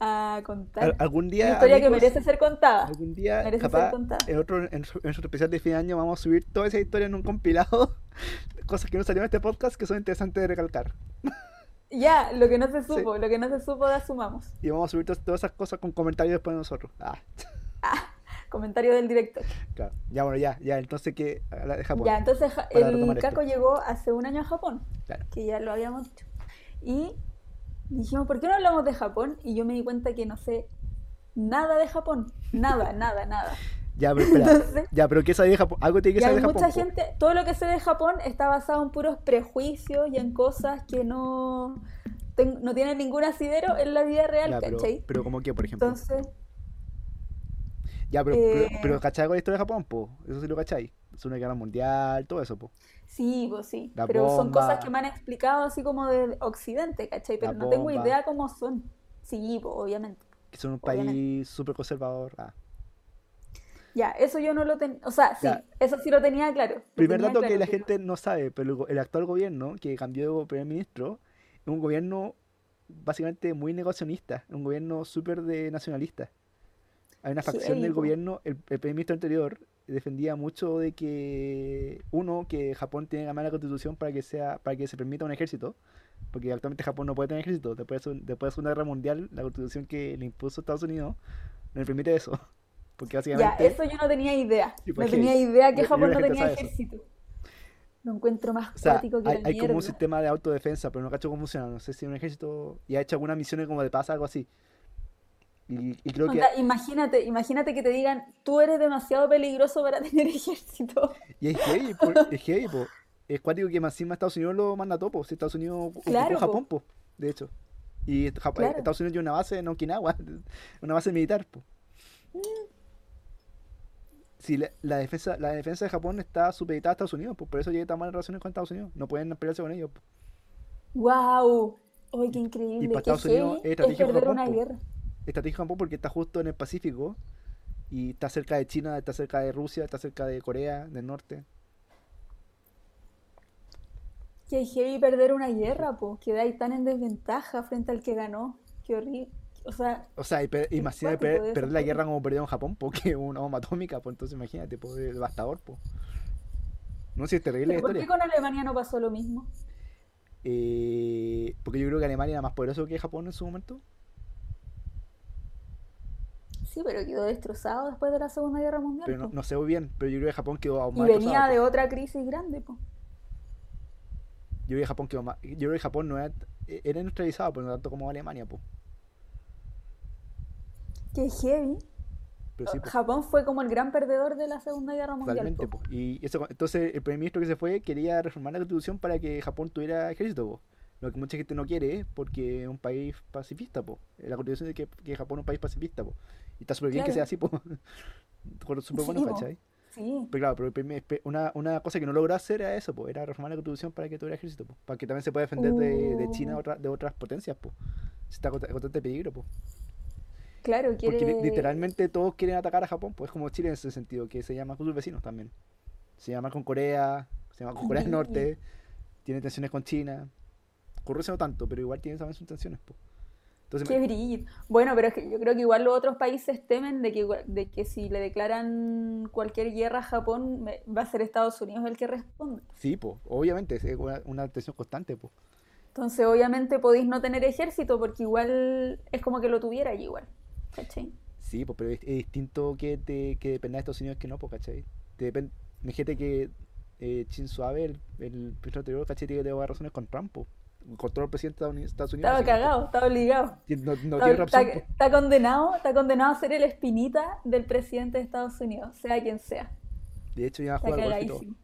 a, a contar. al- algún una día, historia que amigos, merece ser contada. algún día, merece ser capaz, contada. en otro, en, su- en especial de fin de año vamos a subir toda esa historia en un compilado, *laughs* cosas que no salieron en este podcast que son interesantes de recalcar. Ya, lo que no se supo, lo que no se supo de asumamos. Y vamos a subir todas esas cosas con comentarios después de nosotros. Ah, Comentario del director. claro. Ya, bueno, ya, ya, entonces que de Japón. Ya, entonces el. Caco llegó hace un año a Japón, Claro. que ya lo habíamos dicho. Y dijimos, ¿por qué no hablamos de Japón? Y yo me di cuenta que no sé nada de Japón. Nada, *laughs* nada, nada. Ya, pero *laughs* espera. Entonces- ya, pero ¿qué sabes de Japón? Algo tiene que saber de Japón. mucha po. gente, todo lo que sé de Japón está basado en puros prejuicios y en cosas que no, ten- no tienen ningún asidero en la vida real, Ya, pero, ¿cachai? pero como que, por ejemplo. Entonces, ya, pero, eh, pero, pero ¿cachai con la historia de Japón, po? Eso sí lo cachai. Es una guerra mundial, todo eso, po. sí, pues sí. La Pero son cosas que me han explicado así como de Occidente, ¿cachai? Pero La no tengo idea cómo son. Sí, pues obviamente. Que son un Obviamente. país súper conservador. Ah. Ya, eso yo no lo tenía, o sea, sí, Ya. eso sí lo tenía claro. Primer tenía dato que la gente no sabe, pero el, actual gobierno que cambió de primer ministro es un gobierno básicamente muy negacionista, un gobierno súper de nacionalista. Hay una facción del gobierno, el, el primer ministro anterior defendía mucho de que, uno, que Japón tiene que cambiar la constitución para que sea, para que se permita un ejército, porque actualmente Japón no puede tener ejército, después de, su- después de la Segunda Guerra Mundial, la constitución que le impuso Estados Unidos no le permite eso, porque Ya, básicamente... eso yo no tenía idea. No tenía idea que Japón no tenía sabe eso. ejército. Lo encuentro más O sea, cuático que hay, la hay como un sistema de autodefensa, pero no cacho cómo funciona. No sé si un ejército y ha hecho algunas misiones como de paz, algo así. Y, y creo que. Imagínate, imagínate que te digan, tú eres demasiado peligroso para *laughs* tener ejército. Y es heavy, po, es heavy, po. Es cuático que más encima Estados Unidos lo manda a topo. Si Estados Unidos Claro, po. Japón, po, de hecho. Y Jap- Claro. Estados Unidos tiene una base en Okinawa, *laughs* una base militar, po. Sí, la, la defensa, la defensa de Japón está supeditada a Estados Unidos, pues por eso tiene tan malas relaciones con Estados Unidos. No pueden pelearse con ellos. ¡Wow! ¡Ay, qué increíble! Y para Estados Unidos es Japón, una po. guerra. Estratégico Japón porque está justo en el Pacífico y está cerca de China, está cerca de Rusia, está cerca de Corea del Norte. Qué heavy perder una guerra, po. Quedáis tan en desventaja frente al que ganó. Qué horrible. O sea, O sea, y per- imagínate per- perder la guerra como perdió en Japón, porque una bomba atómica, pues entonces imagínate, pues devastador, pues. No sé, si es terrible la ¿pero ¿por qué con Alemania no pasó lo mismo? Eh, porque yo creo que Alemania era más poderoso que Japón en su momento. Sí, pero quedó destrozado después de la Segunda Guerra Mundial, Pero no, sé muy bien, pero yo creo que Japón quedó aún Y más venía destrozado, de pues. otra crisis grande, po. Yo creo que Japón quedó más. Yo creo que Japón no era, era industrializado, pero no tanto como Alemania, pues. Qué heavy. Pero sí, pues. Japón fue como el gran perdedor de la Segunda Guerra Mundial, po. Y eso, entonces el primer ministro que se fue quería reformar la constitución para que Japón tuviera ejército, po. Lo que mucha gente no quiere porque es un país pacifista, po. La constitución dice que, que Japón es un país pacifista, po. Y está súper bien que sea así, po. *laughs* Súper bueno, Sí. ¿cachai? Sí. Pero claro, pero primer- una, una cosa que no logró hacer era eso, po. Era reformar la constitución para que tuviera ejército, po. Para que también se pueda defender de, de China Uh. otra- de otras potencias, po. Está en constante peligro, po. Claro, Porque quiere... literalmente todos quieren atacar a Japón, pues es como Chile en ese sentido, que se llama con sus vecinos también. Se llama con Corea, se llama con Corea del. *laughs* Norte, tiene tensiones con China. Con Rusia no tanto, pero igual tiene también sus tensiones, pues. Entonces, Qué brillo. Bueno, pero es que yo creo que igual los otros países temen de que, de que si le declaran cualquier guerra a Japón, va a ser Estados Unidos el que responde. sí, pues, obviamente, es una, una tensión constante, pues. Entonces, obviamente podéis no tener ejército porque igual es como que lo tuviera allí igual. ¿Cachai? Sí, pues, pero es, es distinto que, te, que dependa de Estados Unidos que no, pues, ¿cachai? Te depen- Imagínate que eh, Shinzo Abe, el, el presidente anterior, ¿cachai? Tiene que tener razones con Trump, po. Control el presidente de Estados Unidos-. Estaba cagado, estaba obligado. No, no Está, tiene otra está- pues. está condenado, está condenado a ser el espinita del presidente de Estados Unidos, sea quien sea. De hecho, iban a jugar golf y todo. cagadísimo.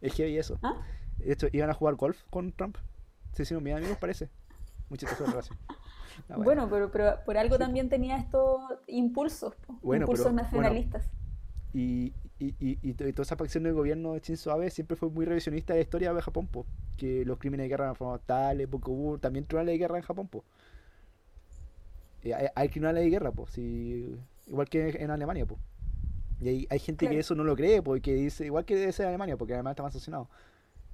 Es heavy eso. ¿Ah? De hecho, iban a jugar golf con Trump. Se hicieron bien amigos, parece. La relación. *laughs* Ah, Bueno, pero, pero por algo Sí, también tenía estos impulsos, Bueno, impulsos pero- nacionalistas. Y, y, y, y to- y toda esa facción del gobierno de Shinzo Abe siempre fue muy revisionista de la historia de Japón, po. Que los crímenes de guerra formados tales, hubo también tribunales de guerra en Japón, po. Eh, hay, hay tribunales de guerra, po. Igual que en Alemania, po. Y hay, hay gente que eso no lo cree, porque dice, igual que debe ser en Alemania, porque Alemania está más sancionado.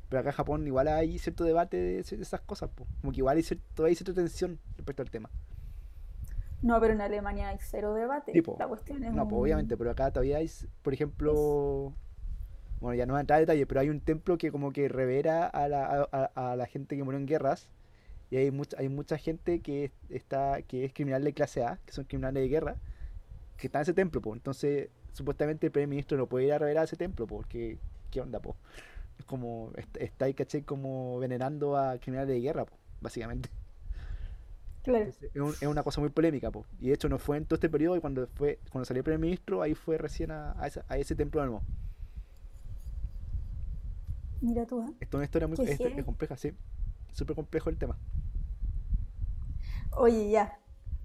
Pero acá en Japón igual hay cierto debate de, esas cosas, po. Como que igual hay cierto, hay cierta tensión respecto al tema. No, pero en Alemania hay cero debate. Sí. La cuestión es No, pues un- obviamente, pero acá todavía hay, por ejemplo, bueno, ya no voy a entrar a detalle, pero hay un templo que como que revera a la, a, a- la gente que murió en guerras y hay mucha, hay mucha gente que es- está, que es criminal de clase A, que son criminales de guerra, que está en ese templo, pues. Entonces, supuestamente el primer ministro no puede ir a reverar a ese templo, po, porque, ¿qué onda, pues? Es como, est- está ahí, caché, como venerando a criminales de guerra, pues, básicamente. Claro. Es, un- es una cosa muy polémica, po. Y de hecho no fue en todo este periodo y cuando fue, cuando salió el primer ministro, ahí fue recién a, a esa- a ese templo de nuevo. Mira tú, ¿eh? Esto es una historia muy es- es compleja, sí. Súper complejo el tema. Oye, ya.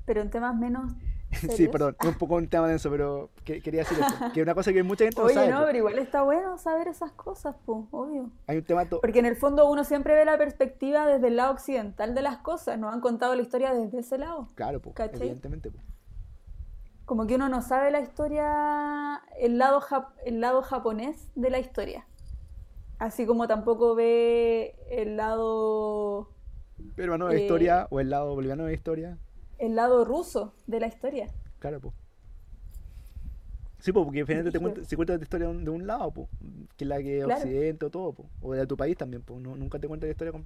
Pero en temas menos Sí, perdón, es un poco un tema denso, pero que- quería decir eso. Que es una cosa que mucha gente no Oye, sabe. no, pero igual está bueno saber esas cosas, pues, obvio. Hay un tema... Porque en el fondo uno siempre ve la perspectiva desde el lado occidental de las cosas. Nos han contado la historia desde ese lado. Claro, ¿Cachai? evidentemente. po. Como que uno no sabe la historia, el lado, el lado japonés de la historia. Así como tampoco ve el lado, Peruano de la Eh, historia o el lado boliviano de la historia. El lado ruso de la historia. Claro, po. Sí, po, porque finalmente te Brígido. cuenta, se cuenta la historia de un, lado, po, que es la que Claro. Occidente o todo, po, o de tu país también, po. No- nunca te cuenta la historia com-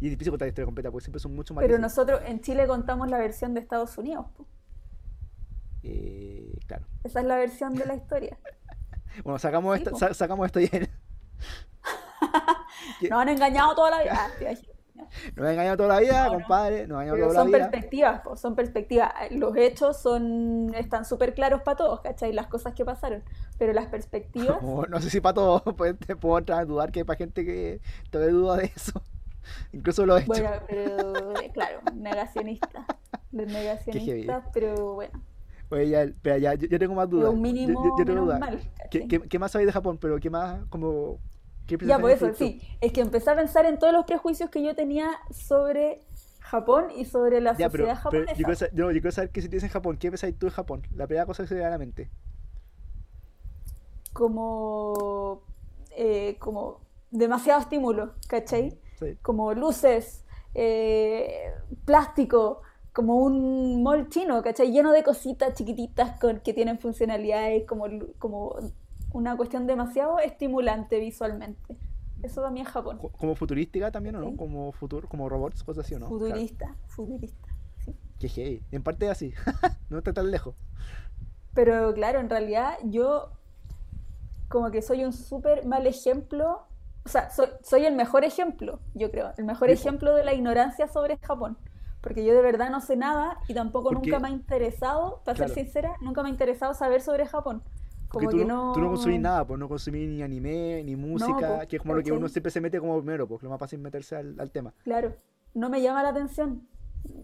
Y es difícil contar la historia completa, porque siempre son muchos Pero matices. nosotros en Chile contamos la versión de Estados Unidos. po. Eh, claro. Esa es la versión de la historia. *laughs* Bueno, sacamos, Sí, esta- sa- sacamos esto ya. *laughs* Nos han engañado toda la vida. *laughs* *laughs* Nos engañado toda la vida, No, no. compadre. Nos engañado Pero toda la son vida. perspectivas, po, son perspectivas. Los hechos son están súper claros para todos, ¿cachai? Las cosas que pasaron. Pero las perspectivas, *laughs* no sé si para todos, *laughs* pues te puedo entrar a dudar que hay para gente que todavía duda de eso. Incluso lo he hecho. Bueno, pero eh, claro, negacionista. Los negacionistas, pero bueno. Oye, ya, espera, ya, yo, yo tengo más dudas. Yo- mínimo yo, yo tengo menos dudas. mal, ¿Qué, ¿cachai? qué, qué más sabéis de Japón? Pero ¿qué más, como, qué Ya, por eso, sí. Es que empecé a pensar en todos los prejuicios que yo tenía sobre Japón y sobre la Ya, pero, sociedad pero yo, japonesa. quiero saber, no, yo quiero saber qué se dice en Japón. ¿Qué pensáis tú de Japón? La primera cosa que se me viene a la mente. Como, eh, como demasiado estímulo, ¿cachai? Sí. Como luces, eh, plástico, como un mall chino, ¿cachai? Lleno de cositas chiquititas con, que tienen funcionalidades, como, como una cuestión demasiado estimulante visualmente. Eso también es Japón. Co- Como futurística también, ¿o no? Sí. Como futuro, como robots, cosas así, ¿o no? Claro. Futurista, futurista. sí. Qué heavy. En parte así. *laughs* no está tan lejos. Pero claro, en realidad yo como que soy un súper mal ejemplo, o sea, soy, soy el mejor ejemplo, yo creo, el mejor Sí, ejemplo de la ignorancia sobre Japón. Porque yo de verdad no sé nada y tampoco nunca me ha interesado, para Claro. ser sincera, nunca me ha interesado saber sobre Japón. Porque tú, no, tú no consumís nada, pues no consumís ni anime, ni música, po, que es como lo que uno siempre se mete como primero, pues lo más fácil es meterse al, al tema. Claro, no me llama la atención.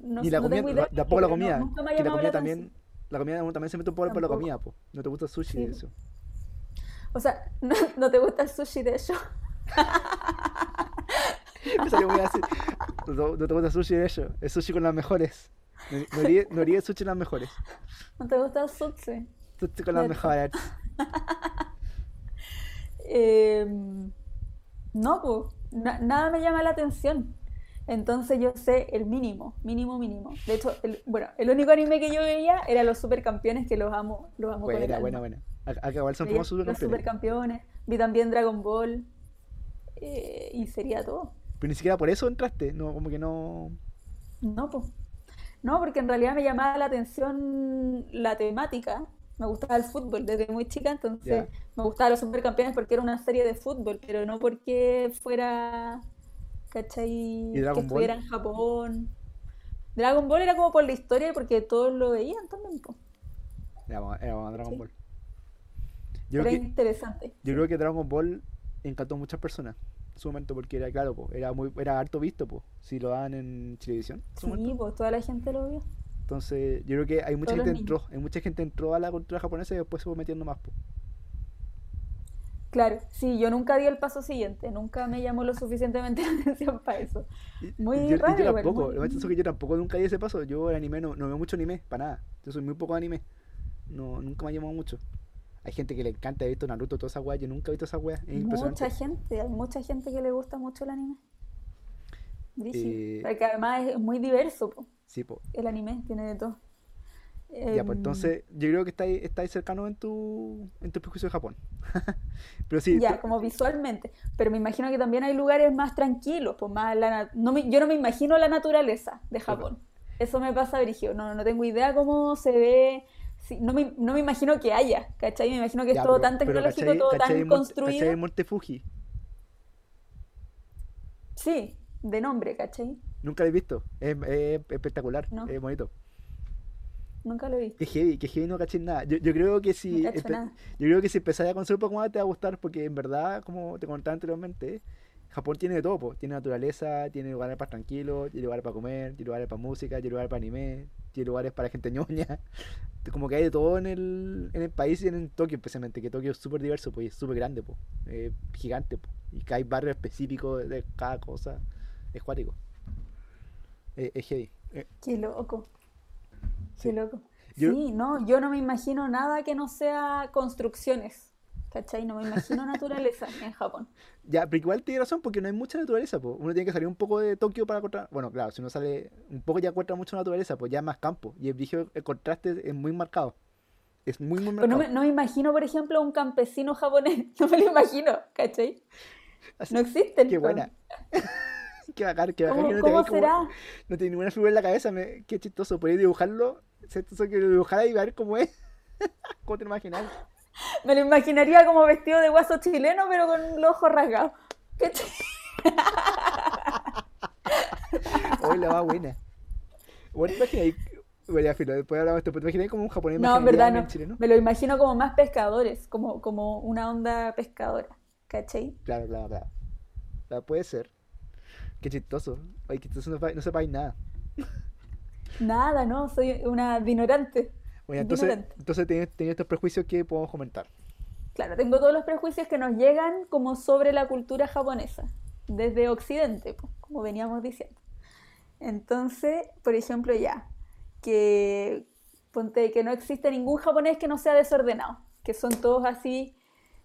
No, Ni la comida, tengo idea la- tampoco la comida. nunca me ha que la comida la también, atención. la comida uno también se mete un poco por la comida, pues. No te gusta el sushi Sí, y eso. O sea, *laughs* no, no te gusta el sushi de hecho. *laughs* Me salió muy así. No, te gusta el sushi de ello. El sushi con las mejores. No, haría, el sushi con las mejores. No te gusta el sushi. Sushi con las mejores. *laughs* Eh, no, pues, na- nada me llama la atención. Entonces yo sé el mínimo, mínimo, mínimo. De hecho, el, bueno, el único anime que yo veía era Los Supercampeones, que los amo, los amo con el Buena, buena, buena. Igual son Veía famosos Los supercampeones. Supercampeones, vi también Dragon Ball, eh, y sería todo. Pero ni siquiera por eso entraste. No, como que no. No, pues. No, porque en realidad me llamaba la atención la temática. Me gustaba el fútbol desde muy chica, entonces me gustaba los supercampeones porque era una serie de fútbol, pero no porque fuera, ¿cachai? ¿Y Que Ball? estuviera en Japón. Dragon Ball era como por la historia y porque todos lo veían también. Era, era más Dragon Sí. Ball. Yo Era creo, que, interesante. yo creo que Dragon Ball encantó a muchas personas en su momento porque era, claro, po, era muy era harto visto, po, si lo daban en televisión Sí, pues toda la gente lo vio. Entonces, yo creo que hay mucha Todos gente entró, hay mucha gente entró a la cultura japonesa y después se fue metiendo más, po. Claro, sí, yo nunca di el paso siguiente, nunca me llamó lo suficientemente *laughs* la atención para eso. Muy yo, raro yo tampoco, muy- lo más chistoso es que yo tampoco nunca di ese paso. Yo el anime no, no veo mucho anime, para nada. Yo soy muy poco de anime. No, nunca me ha llamado mucho. Hay gente que le encanta, he visto Naruto, toda esa weá, yo nunca he visto esa weá. Mucha gente, hay mucha gente que le gusta mucho el anime. Eh, Porque además es muy diverso, po, Sí, po. el anime, tiene de todo. Ya, pues Em, entonces, yo creo que estáis estáis cercano en tu, en tu prejuicio de Japón. *laughs* Pero sí, ya, tú- como visualmente. Pero me imagino que también hay lugares más tranquilos, pues más la no me- yo no me imagino la naturaleza de Japón. Eso me pasa, Brigio. No, no tengo idea cómo se ve. sí, no, me, no me imagino que haya, ¿cachai? Me imagino que es ya, todo pero- tan pero tecnológico, ¿cachai- todo cachai tan construido. ¿Cachai Monte Fuji? Sí, de nombre, ¿cachai? Nunca lo he visto. Es, es espectacular, No. es bonito. Nunca lo he visto. Que heavy, que heavy no caché nada. Yo, yo creo que si No nada. yo creo que si empezáis a conocer un poco más te va a gustar porque en verdad, como te contaba anteriormente, Japón tiene de todo, po. Tiene naturaleza, tiene lugares para tranquilos, tiene lugares para comer, tiene lugares para música, tiene lugares para anime, tiene lugares para gente ñoña. *laughs* Como que hay de todo en el, en el país y en Tokio especialmente, que Tokio es súper diverso, pues, es súper grande, pues, gigante, po. Y que hay barrios específicos de cada cosa. Es cuático. Es, es heavy. Eh, Qué loco. Sí. Qué loco. Yo- Sí, no, yo no me imagino nada que no sea construcciones. ¿Cachai? No me imagino naturaleza *laughs* en Japón. Ya, pero igual tiene razón porque no hay mucha naturaleza, pues. Uno tiene que salir un poco de Tokio para encontrar. Bueno, claro, si uno sale un poco ya encuentra mucha naturaleza, pues ya es más campo. Y el, el contraste es muy marcado. Es muy, muy Pero no marcado. me, no me imagino, por ejemplo, un campesino japonés. *laughs* No me lo imagino, ¿cachai? Así- No existen. Qué buena. Qué bacán, qué bacán ¿Cómo, que no cómo como- será? no tiene ninguna figura en la cabeza. Me... Qué chistoso. Podéis dibujarlo. Chistoso que lo dibujara y ver cómo es. *laughs* ¿Cómo te lo imaginas? *laughs* Me lo imaginaría como vestido de guaso chileno, pero con los ojos rasgados. ¿Cachai? Hoy *laughs* la va buena. Bueno, te imagináis. Bueno, ya, filo, después hablamos de esto, pero te imagináis como un japonés No, en verdad no. chileno. Me lo imagino como más pescadores, como, como una onda pescadora. ¿Cachai? Claro, claro, claro. Claro, puede ser. Qué chistoso. Ay, que no, no sepáis nada. Nada, no, soy una ignorante. Bueno, entonces, Ignorante. entonces estos prejuicios que podemos comentar. Claro, tengo todos los prejuicios que nos llegan como sobre la cultura japonesa, desde Occidente, como veníamos diciendo. Entonces, por ejemplo, ya, que ponte que no existe ningún japonés que no sea desordenado, que son todos así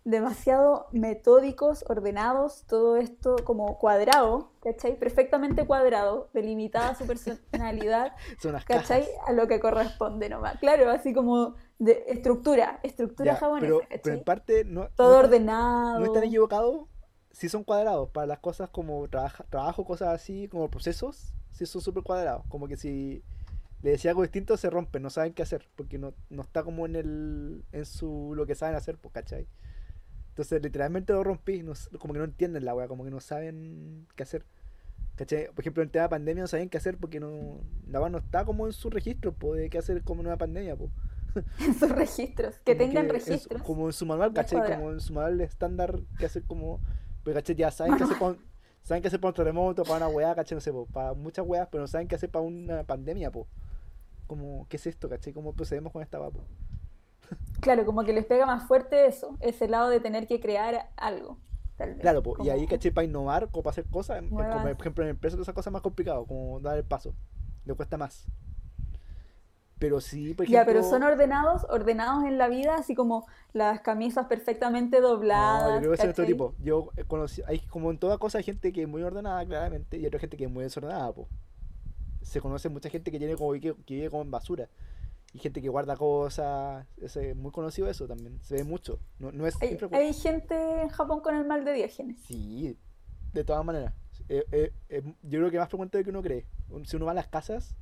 demasiado metódicos, ordenados, todo esto como cuadrado, ¿cachai? Perfectamente cuadrado, delimitada su personalidad, *laughs* ¿cachai? cajas. A lo que corresponde nomás. Claro, así como de estructura, estructura Ya, japonesa, pero, ¿cachai? pero en parte no, Todo no ordenado. no están equivocados. Si son cuadrados para las cosas como trabaja- trabajo, cosas así, como procesos, sí son súper cuadrados. Como que si le decía algo distinto se rompen, no saben qué hacer, porque no, no está como en el en su lo que saben hacer, pues, ¿cachai? Entonces literalmente lo rompí, no como que no entienden la weá, como que no saben qué hacer. ¿Cachai? Por ejemplo, en tema de pandemia no sabían qué hacer porque no, la weá no está como en su registro, pues, de qué hacer como en una pandemia, pues. en sus registros, que Como tengan registros. como en su manual, cuadrado. Como en su manual estándar que hacer como. Pero, ¿cachai? Ya saben qué hacer un, *laughs* saben qué hacer para un terremoto, para una weá, ¿cachai? No sé, po, para muchas weas, pero no saben qué hacer para una pandemia, po. Como, ¿qué es esto, cachai? ¿Cómo procedemos con esta weá, po? Claro, como que les pega más fuerte eso, ese lado de tener que crear algo, tal vez. Claro, po. Y ahí, ¿cachai? Para innovar o para hacer cosas, como, por ejemplo, en empresas, esas cosas más complicado, como dar el paso. Le cuesta más. Pero sí, por ejemplo. Ya, pero son ordenados, ordenados en la vida, así como las camisas perfectamente No, dobladas. yo creo que es otro tipo. Yo eh, conocí, hay como en toda cosa hay gente que es muy ordenada, claramente, y otra gente que es muy desordenada, po. Se conoce mucha gente que tiene como que, que vive como en basura. Y gente que guarda cosas. Es muy conocido eso también. Se ve mucho. No, no es Hay, hay gente en Japón con el mal de Diógenes. Sí, de todas maneras. Eh, eh, eh, yo creo que más frecuente de lo que uno cree. Si uno va a las casas,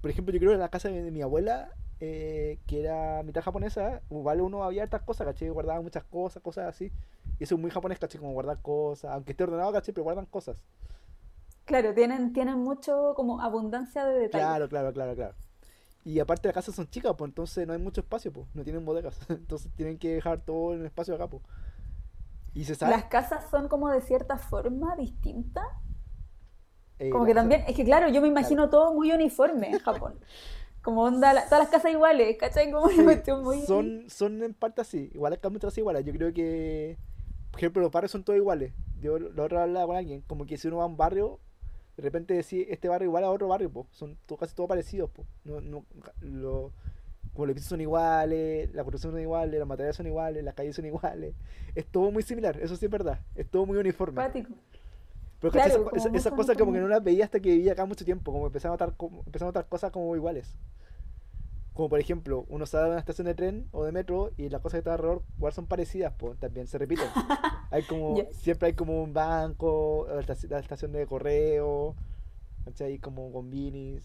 por ejemplo, yo creo que en la casa de, de mi abuela, que era mitad japonesa, igual uno había hartas cosas, ¿cachai? Guardaba muchas cosas, cosas así. Y eso es muy japonés, ¿cachai? Como guardar cosas, aunque esté ordenado, ¿cachai? Pero guardan cosas. Claro, tienen, tienen mucho como abundancia de detalles. Claro, claro, claro, claro. Y aparte las casas son chicas, pues entonces no hay mucho espacio, pues. No tienen bodegas. *laughs* Entonces tienen que dejar todo en el espacio de acá, pues. Y se sabe. Las casas son como de cierta forma distinta. eh, Como que casas- también, es que claro, yo me imagino todo muy uniforme en Japón. *laughs* Como onda, la- todas las casas iguales, ¿cachai? Como Sí, muy... son, son en parte así, igual acá muchas iguales. Yo creo que, por ejemplo, los barrios son todos iguales. Yo la otra hablaba con alguien, como que si uno va a un barrio, de repente decir este barrio igual a otro barrio, po. son to- casi todos parecidos. Po. No, no, lo, como los pisos son iguales, la construcción son iguales, los materiales son iguales, las calles son iguales. Es todo muy similar, eso sí es verdad. Es todo muy uniforme. Simpático. Pero Claro, ¿cachai? Esa- como esa- muy esas cosas como que no las veía hasta que vivía acá mucho tiempo, como empecé a notar, como, empecé a notar cosas como iguales. Como por ejemplo, uno sale de una estación de tren o de metro y las cosas que están alrededor igual son parecidas, pues también se repiten. *laughs* Hay como, siempre hay como un banco, la estaci- la estación de correo, ¿cachai? Como combinis,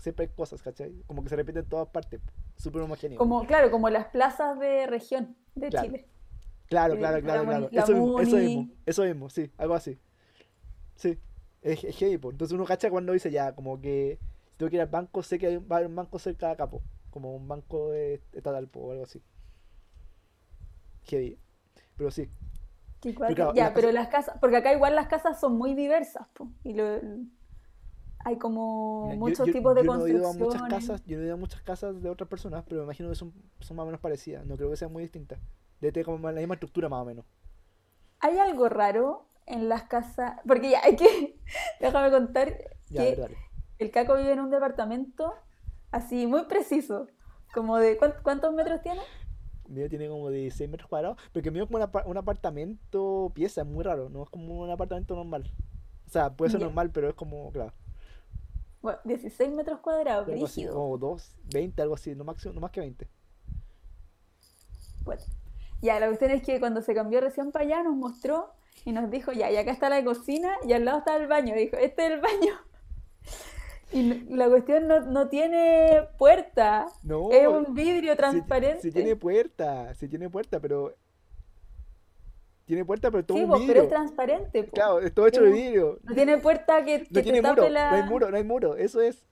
siempre hay cosas, ¿cachai? Como que se repiten en todas partes, súper homogéneo. Como, claro, como las plazas de región de Claro. Chile. Claro, claro, la claro, claro. la Eso mismo, eso mismo, eso mismo, sí, algo así. Sí, es, es heavy, po. Entonces uno cacha cuando dice ya, como que tengo que ir al banco, sé que hay, va a haber un banco cerca de acá, po. Como un banco de, estatal, po, o algo así. Heavy. Pero sí, cuático. claro, ya, las pero casas- las casas, porque acá igual las casas son muy diversas, po, y lo, hay como Mira, muchos yo- tipos de yo no he ido a muchas construcciones. casas, yo no he ido a muchas casas de otras personas, pero me imagino que son, son más o menos parecidas. No creo que sean muy distintas. Debe tener como la misma estructura más o menos. Hay algo raro en las casas, porque ya *laughs* hay que, déjame contar Ya, que dale, dale. El Caco vive en un departamento así muy preciso, como de ¿cuán- ¿cuántos metros tiene? Mío tiene como 16 metros cuadrados, pero que mío es como un, apa- un apartamento pieza, es muy raro, no es como un apartamento normal. O sea, puede ser normal, pero es como, claro, Bueno, 16 metros cuadrados, algo así, como 2, 20, algo así, no, máximo, no más que 20. Bueno, ya, la cuestión es que cuando se cambió recién para allá nos mostró y nos dijo, ya, y acá está la cocina y al lado está el baño. Dijo, este es el baño. Y la cuestión no, no tiene puerta, No, es un vidrio transparente. si tiene puerta, si tiene puerta, pero... Tiene puerta, pero todo Sí, un pero vidrio. es transparente. po. Claro, es todo hecho de vidrio. No tiene puerta que, que No te tiene tape muro, la... no hay muro, no hay muro, eso es.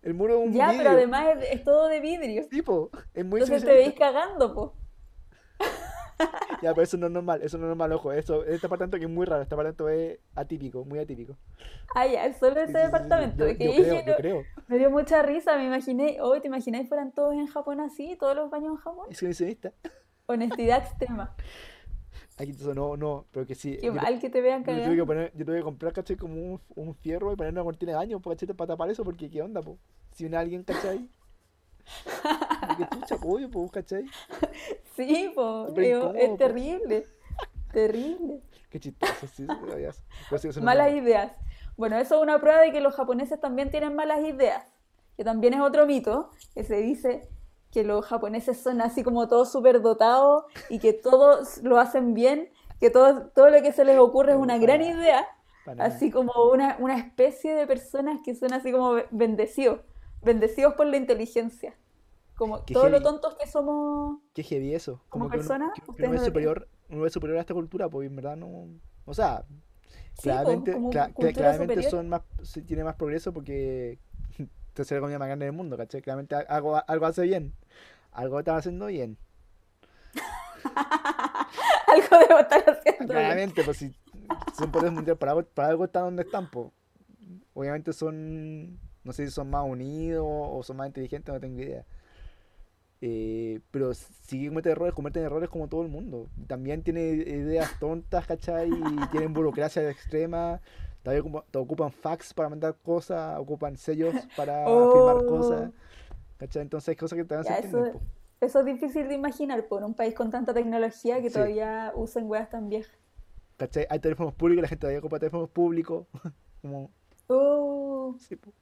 El muro es un Ya, vidrio. pero además es, es todo de vidrio. Tipo, es muy Entonces te veis cagando, po. *laughs* *laughs* Ya, pero eso no es normal, eso no es normal, ojo. Eso, este departamento que es muy raro, este departamento es atípico, muy atípico. Ah, ya, solo Sí, ese sí, sí, sí, departamento. Yo, que yo creo, yo *laughs* creo. Me dio mucha risa, me imaginé, hoy te imagináis fueran todos en Japón así, todos los baños en Japón. Es coleccionista. Honestidad extrema. *laughs* Aquí eso no, no, pero que sí. Qué yo- mal que te vean Yo tuve que poner, yo tuve que comprar, ¿cachai? Como un, un fierro y poner una cortina de baño, pues, ¿cachai? Para tapar eso, porque ¿qué onda, po? Si viene alguien, ¿cachai? Qué chucha, po, obvio, po, ¿cachai? *laughs* Sí, Súper es, terrible. Terrible. *laughs* Qué chistoso, sí, sí, Malas ideas. Bueno, eso es una prueba de que los japoneses también tienen malas ideas. Que también es otro mito, que se dice que los japoneses son así como todos súper dotados y que todos lo hacen bien, que todo, todo lo que se les ocurre es una gran idea, así como una, una especie de personas que son así como be- bendecidos, bendecidos por la inteligencia. Como Qué todo lo heavy. tontos que somos. Qué heavy eso. Como Como que uno, persona, que- uno es no superior, uno es superior a esta cultura, pues en verdad no. O sea, Sí, po, claramente, como cla- claramente superior. son más, tiene más progreso porque *laughs* tercera economía más grande del mundo, ¿cachai? Claramente algo, algo hace bien. Algo está haciendo bien. *laughs* Algo debo estar haciendo. bien. Claramente, pues si son poderes mundiales, para algo, para algo están donde están, pues. Obviamente son, no sé si son más unidos o son más inteligentes, no tengo idea. Eh, pero si cometen errores, cometen errores como todo el mundo. También tiene ideas tontas, ¿cachai? Y *laughs* tienen burocracia extrema. Te ocupan fax para mandar cosas, ocupan sellos para *laughs* firmar cosas. Oh. ¿Cachai? Entonces cosas que también Ya, se eso, eso es difícil de imaginar por un país con tanta tecnología que Sí. todavía usan weas tan viejas. ¿Cachai? Hay teléfonos públicos, la gente todavía ocupa teléfonos públicos. *laughs* Como, Oh, sí, po.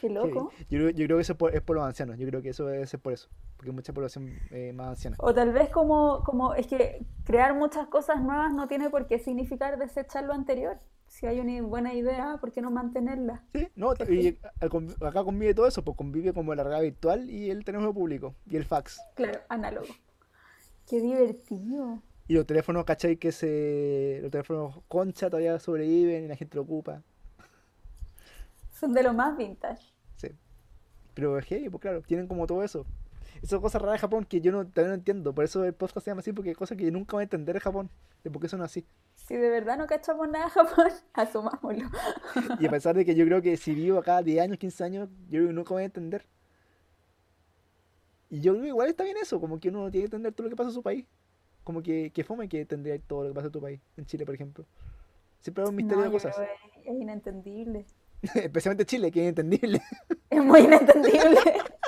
Qué Sí, loco. Yo creo, yo creo que eso es por, es por los ancianos, yo creo que eso debe ser por eso, porque hay mucha población eh, más anciana. O tal vez como, como es que crear muchas cosas nuevas no tiene por qué significar desechar lo anterior. Si hay una buena idea, ¿por qué no mantenerla? Sí, no, y acá convive todo eso, pues convive como la realidad virtual y el teléfono público y el fax. Claro, análogo. Qué divertido. Y los teléfonos, ¿cachai? Que se, los teléfonos concha todavía sobreviven y la gente lo ocupa. Son de lo más vintage. Sí. Pero es heavy, pues claro, tienen como todo eso. Esas cosas raras de Japón que yo no, todavía no entiendo. Por eso el podcast se llama así, porque hay cosas que yo nunca voy a entender de Japón. De por qué son así. Si de verdad no cachamos nada de Japón, *laughs* asumámoslo. Y a pesar de que yo creo que si vivo acá 10 años, 15 años, yo nunca voy a entender. Y yo creo que igual está bien eso, como que uno tiene que entender todo lo que pasa en su país. Como que, que fome que tendría todo lo que pasa en tu país, en Chile, por ejemplo. Siempre hay un misterio No, de cosas. que es inentendible. *laughs* Especialmente Chile, que es inentendible. *laughs* Es muy inentendible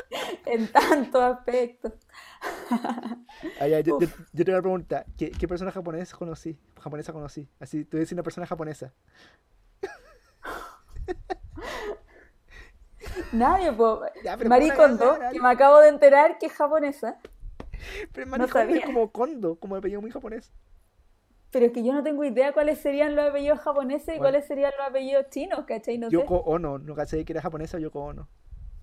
*laughs* en tantos aspectos. Ah, ya, yo, yo, Uf. yo te voy a preguntar, ¿qué, qué persona japonesa conocí? Japonesa conocí. Así, a decir una persona japonesa. Nadie, po. Ya, pero Marie ¿cómo la Kondo, que me acabo de enterar que es japonesa, Pero no Marie Kondo es como Kondo, como apellido muy japonés. Pero es que yo no tengo idea cuáles serían los apellidos japoneses y cuáles serían los apellidos chinos, ¿cachai? No sé. Yoko Ono, no caché que era japonesa Yoko Ono.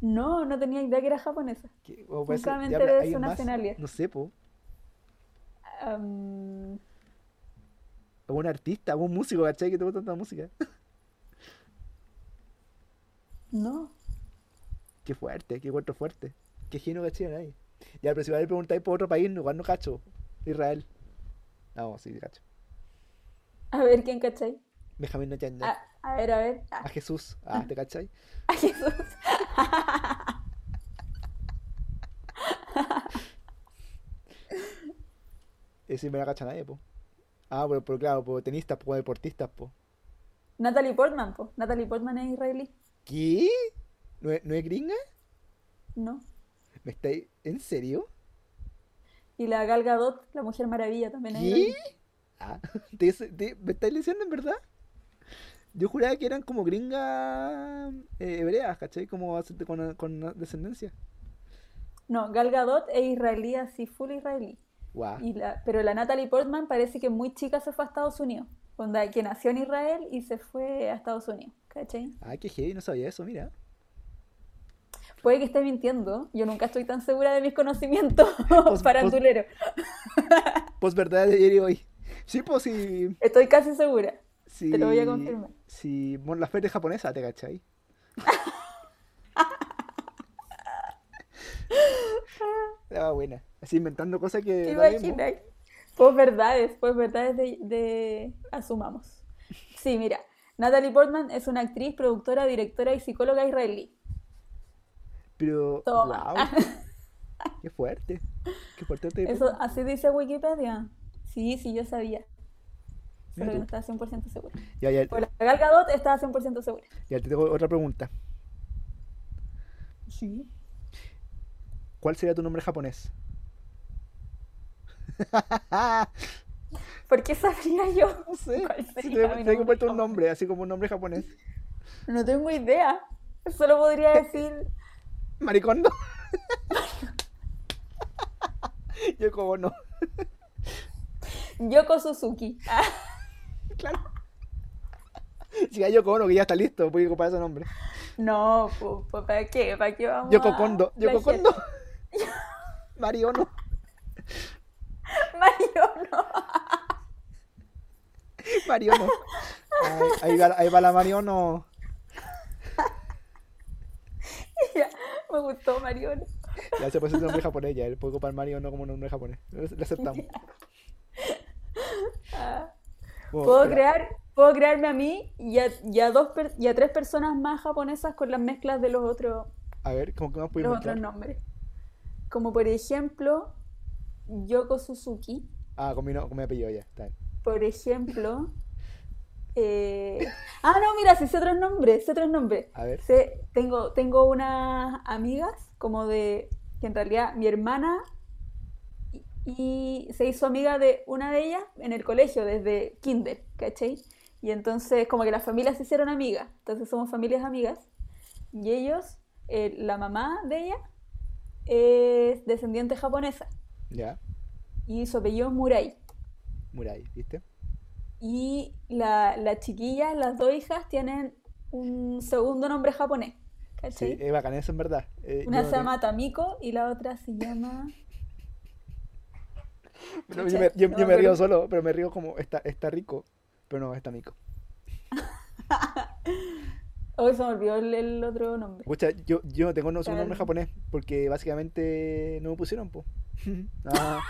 No, no tenía idea que era japonesa. O pero de ¿hay su nacionalidad. No sé, po. Am, Algún artista, algún músico, ¿cachai? Que te gusta tanta música. no. Qué fuerte, qué cuarto fuerte. Qué gino, ¿cachai? Ahí. Ya, pero si me preguntáis por otro país, igual no cacho. Israel. No, sí, cacho. A ver quién, ¿cachai? Benjamín Netanyahu. A, a ver, a ver. A Ah, Jesús. Ah, ¿te cachai? *laughs* a Jesús. Ese me la cacha nadie, po. Ah, pero, pero claro, po, tenistas, po, deportistas, po. Natalie Portman, po. Natalie Portman es israelí. ¿Qué? ¿No es, no es gringa? No. ¿Me estáis... ¿En serio? Y la Gal Gadot, la Mujer Maravilla, también es ¿Qué? israelí. Ah, *laughs* ¿te- te- ¿me estáis diciendo en verdad? Yo juraba que eran como gringas eh, hebreas, ¿cachai? Como con, con descendencia. No, Gal Gadot es israelí, así full israelí. Y la, pero la Natalie Portman parece que muy chica se fue a Estados Unidos. Onda, que nació en Israel y se fue a Estados Unidos. ¿Cachai? Ah, qué heavy, no sabía eso, mira. Puede que esté mintiendo. Yo nunca estoy tan segura de mis conocimientos *laughs* Pos- *laughs* faranduleros. Pues verdad de ayer y hoy. Sí, pues si... Estoy casi segura. si Te lo voy a confirmar. Si Mon Laferte es japonesa, ¿te cachai? *laughs* Ah, buena. Así inventando cosas que ¿Te da lo mismo. imaginas? Posverdades, posverdades de, de Asumamos. Sí, mira. Natalie Portman es una actriz, productora, directora y psicóloga israelí. Pero, Toma. wow, *laughs* qué fuerte. Qué fuerte te Eso así dice Wikipedia. Sí, sí, yo sabía. Pero que no estaba 100% segura. Ya, ya, Por la Gal Gadot estaba 100% segura. ya te tengo otra pregunta. Sí. ¿Cuál sería tu nombre japonés? *laughs* ¿Por qué sabría yo? *laughs* No sé. ¿Cuál Si sería te, te nombre ponerte un nombre, así como un nombre japonés. No tengo idea. Solo podría *laughs* decir Maricondo. Yo como no. Yoko Suzuki. Ah, *laughs* Claro. Si hay Yoko Ono, que ya está listo, voy a ocupar ese nombre. no, pues, ¿para qué? ¿Para qué vamos Yoko a Kondo. Yoko plagiar? Kondo. *laughs* Mariono. Mariono. Mariono. Ay, ahí, va, ahí va la Mariono. *laughs* Ya, me gustó Mariono. Ya se puede ser nombre japonés, ya. Él puede ocupar Mariono como nombre japonés. Le aceptamos. Puedo crear, puedo crearme a mí y a, y a dos per- y a tres personas más japonesas con las mezclas de los otros, A ver, ¿cómo que más los otros nombres. Como por ejemplo, Yoko Suzuki. Ah, con mi, no- con mi apellido ya. Está. Por ejemplo. *laughs* eh, Ah, no, mira, sí sé otros nombres, sé otros nombres. A ver. Sé- tengo, tengo unas amigas como de que en realidad mi hermana y, se hizo amiga de una de ellas en el colegio desde kinder, ¿cachai? Y entonces como que las familias se hicieron amigas, entonces somos familias amigas y ellos, eh, la mamá de ella es descendiente japonesa Ya. y su apellido es Murai. Murai, ¿viste? Y la, la chiquilla, las dos hijas, tienen un segundo nombre japonés. Sí, ¿Cachai? es bacán eso en verdad. Eh, Una se llama Tamiko y la otra se llama. No, yo me, yo- no yo me río solo, pero me río como está, está rico. Pero no, está mico. *laughs* Hoy se me olvidó el, el otro nombre. Escucha, yo, yo no tengo no, un nombre japonés porque básicamente no me pusieron, po. *laughs* Ah.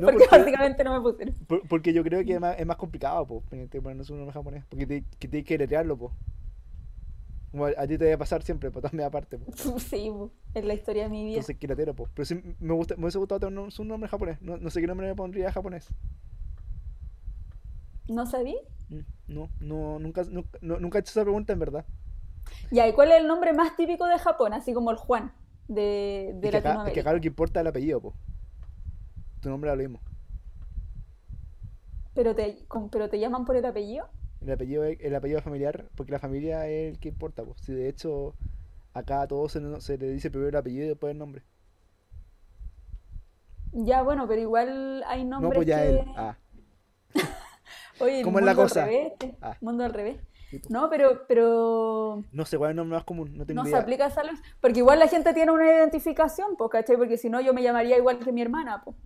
No, porque, porque, básicamente no me pusieron. por- porque yo creo que es más, es más complicado, po, ponernos un nombre japonés. Porque tienes que letrearlo, po. Como a, a ti te debe pasar siempre, po, *laughs* también aparte, po. Sí, es la historia de mi vida. Entonces, que letero, po. Pero sí me gusta, me hubiese gustado tener un, un nombre japonés. No, no sé qué nombre me pondría japonés. ¿No sabí? Mm, No, no, nunca, nunca, no- nunca he hecho esa pregunta en verdad. Ya, ¿y cuál es el nombre más típico de Japón? Así como el Juan de, de Es que, acá, es que Latinoamérica. acá lo que importa es el apellido, po. Tu nombre lo mismo. Pero te, con- pero te llaman por el apellido. El apellido el apellido familiar, porque la familia es el que importa, po. Si de hecho acá a todos se, no- se le dice primero el apellido y después el nombre. Ya, bueno, pero igual hay No, nombres pues ya que... él. *laughs* Ah, Oye, ¿Cómo es la mundo al cosa? revés, Ah. mundo al revés. po. No, pero, pero No sé cuál es el nombre más común, no tengo no se aplica esa ley. Porque igual la gente tiene una identificación, pues, ¿cachai? Porque si no, yo me llamaría igual que mi hermana, pues.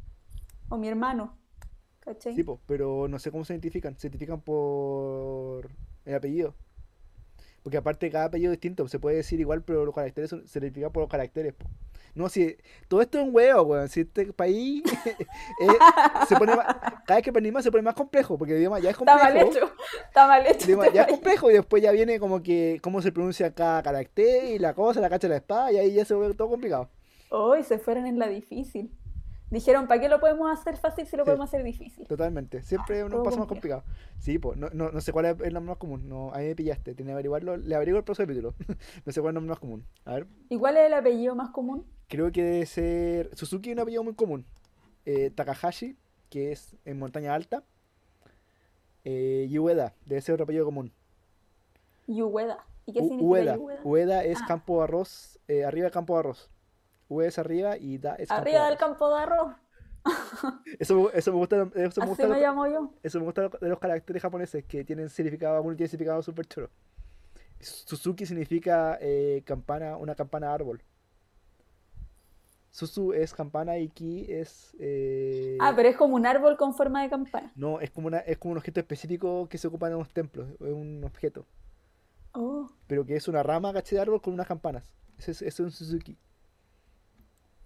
O mi hermano, ¿cachai? Sí, po, pero no sé cómo se identifican. Se identifican por el apellido. Porque aparte cada apellido es distinto, se puede decir igual, pero los caracteres son- se identifican por los caracteres, po. No, si todo esto es un huevo, weón. Si este país *laughs* eh, se pone más- cada vez que aprendí más se pone más complejo, porque el idioma ya es Está mal complejo. hecho, está mal hecho. El idioma ya es complejo y después ya viene como que cómo se pronuncia cada carácter y la cosa, la cacha de la espada, y ahí ya se vuelve todo complicado. Hoy se fueron en la difícil. Dijeron, ¿para qué lo podemos hacer fácil si lo Sí. podemos hacer difícil? Totalmente. Siempre Todo uno pasa más complicado. Sí, pues, no, no, no sé cuál es el nombre más común. No, ahí me pillaste. Tenía que averiguarlo. Le averiguo el próximo capítulo. *laughs* No sé cuál es el nombre más común. A ver, ¿Y cuál es el apellido más común? creo que debe ser. Suzuki es un apellido muy común. Eh, Takahashi, que es en montaña alta. Eh, y Ueda, debe ser otro apellido común. Yueda. ¿Y qué significa Ueda. Ueda es Ah. campo de arroz. eh, arriba del campo de arroz. Arriba y da es campo de Arriba del campo de arroz. *laughs* Eso, me- eso me gusta, eso me Así gusta me lo- llamo yo. Eso me gusta de los caracteres japoneses, que tienen significado, algunos tienen significado súper choro. Suzuki significa eh, campana, una campana árbol. Suzu es campana y Ki es... eh, Ah, pero es como un árbol con forma de campana. No, es como, una, es como un objeto específico que se ocupa en los templos, es un objeto. Oh, Pero que es una rama, caché de árbol con unas campanas. Ese es, es un Suzuki.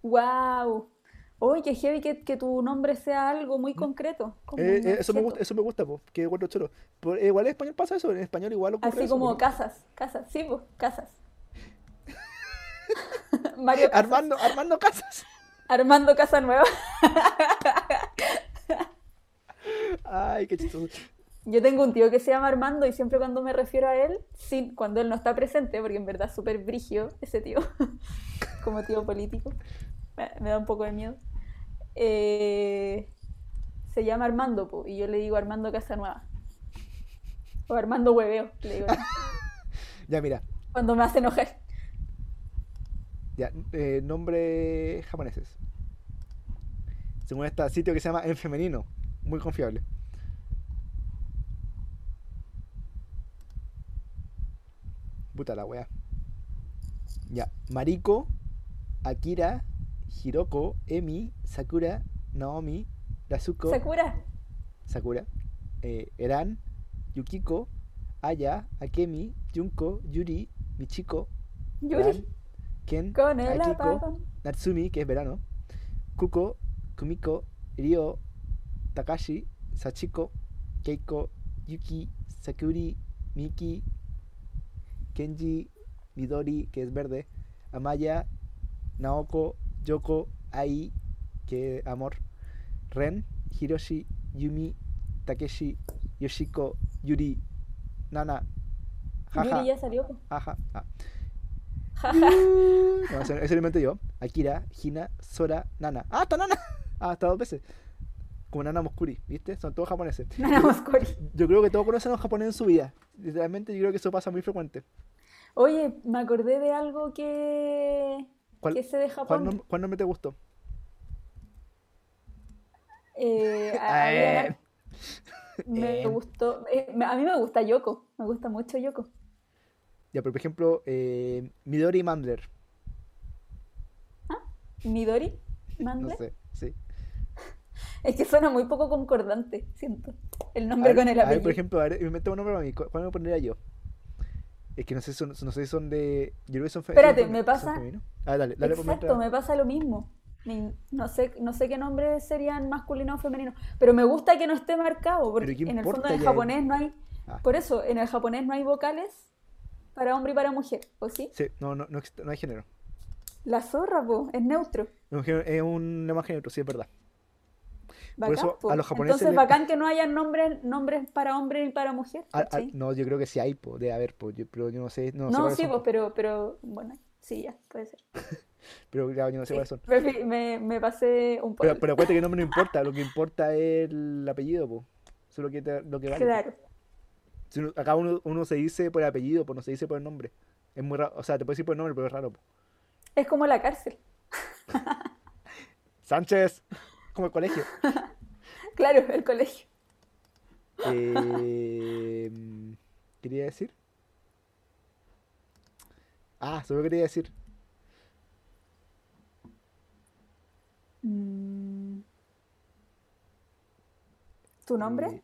Wow. Oye, qué heavy que, que tu nombre sea algo muy concreto. como Eh, eh, eso me gusta, eso me gusta, po, que encuentro choro. Por- eh, igual en español pasa eso, en español igual ocurre Así eso, como casas, casas, sí, pues, casas. *laughs* Mario Casas. Armando, Armando Casas. Armando Casanueva. Ay, qué chistoso. Yo tengo un tío que se llama Armando y siempre cuando me refiero a él, sin, cuando él no está presente, porque en verdad es súper brigio ese tío, *laughs* como tío político, *laughs* me, da un poco de miedo. Eh, se llama Armando, po, y yo le digo Armando Casanueva. O Armando Hueveo, le digo yo, *laughs* Ya, mira, cuando me hace enojar. ya, eh, nombres japoneses. Según este sitio que se llama En Femenino, muy confiable. Puta la wea. Ya, Mariko, Akira, Hiroko, Emi, Sakura, Naomi, Yasuko, Sakura, Sakura, eh, Eran, Yukiko, Aya, Akemi, Junko, Yuri, Michiko, Yuri, Ken, con el Akiko, apagón. Natsumi, que es verano, Kuko, Kumiko, Ryo, Takashi, Sachiko, Keiko, Yuki, Sakuri, Miki, Kenji, Midori, que es verde, Amaya, Naoko, Yoko, Ai, que amor, Ren, Hiroshi, Yumi, Takeshi, Yoshiko, Yuri, Nana, jaja, Yuri ya salió. jaja, ah. No, ese, ese lo inventé yo. Akira, Hina, Sora, Nana. ¡Ah, está Nana! Ah, hasta dos veces. Como Nana Moskuri, ¿viste? Son todos japoneses. *laughs* Nana Moscori. Yo creo que todos conocen a los japoneses en su vida. Literalmente yo creo que eso pasa muy frecuente. Oye, me acordé de algo que, ¿Cuál, que sé de cuál, Japón. nom- cuál nombre te gustó? Eh, *laughs* a- Eh, me eh. gustó. eh, me- a mí me gusta Yoko. Me gusta mucho Yoko. Ya, pero por ejemplo, Midori Mandler. Midori No Mandler. sé, sí. *laughs* Es que suena muy poco concordante, siento. El nombre ver, con el a ver, por apellido. ejemplo, a ver, inventa un nombre para mí. ¿Cu- ¿Cuál me pondría yo? Es que no sé, son, no sé si son de. Yo creo que son Espérate, son- me pasa-. Ah, dale, dale Exacto, me pasa lo mismo. No sé, no sé qué nombres serían masculino o femenino, pero me gusta que no esté marcado, porque Pero ¿qué en el fondo en ya? japonés no hay, Ah. por eso, en el japonés no hay vocales para hombre y para mujer, ¿o sí? Sí, no, no, no, no hay género. La zorra, po, es neutro. Es un género- Es un lenguaje neutro, sí, es verdad. Por Bacán, eso po. a los japoneses Entonces, le- bacán *laughs* que no hayan nombres, nombres para hombre y para mujer, A- a- ¿cachai? no, yo creo que sí hay, po, debe haber, po, yo- pero yo no sé, no, sé No, cuáles sí, pues, pero, pero, bueno, sí, ya, puede ser. *laughs* pero claro, yo no sé Sí, cuáles son. me, me pasé un poco. Pero, pero acuérdate que el nombre no importa, lo que importa es el apellido, po. Eso es lo que, te- lo que vale. Claro. Si uno- acá uno, uno se dice por el apellido, pues no se dice por el nombre. Es muy raro, o sea, te puedes decir por el nombre, pero es raro. po. Es como la cárcel. *laughs* Sánchez, como el colegio. *laughs* Claro, el colegio. Eh, quería decir. Ah, solo quería decir. Mm. ¿Tu nombre eh,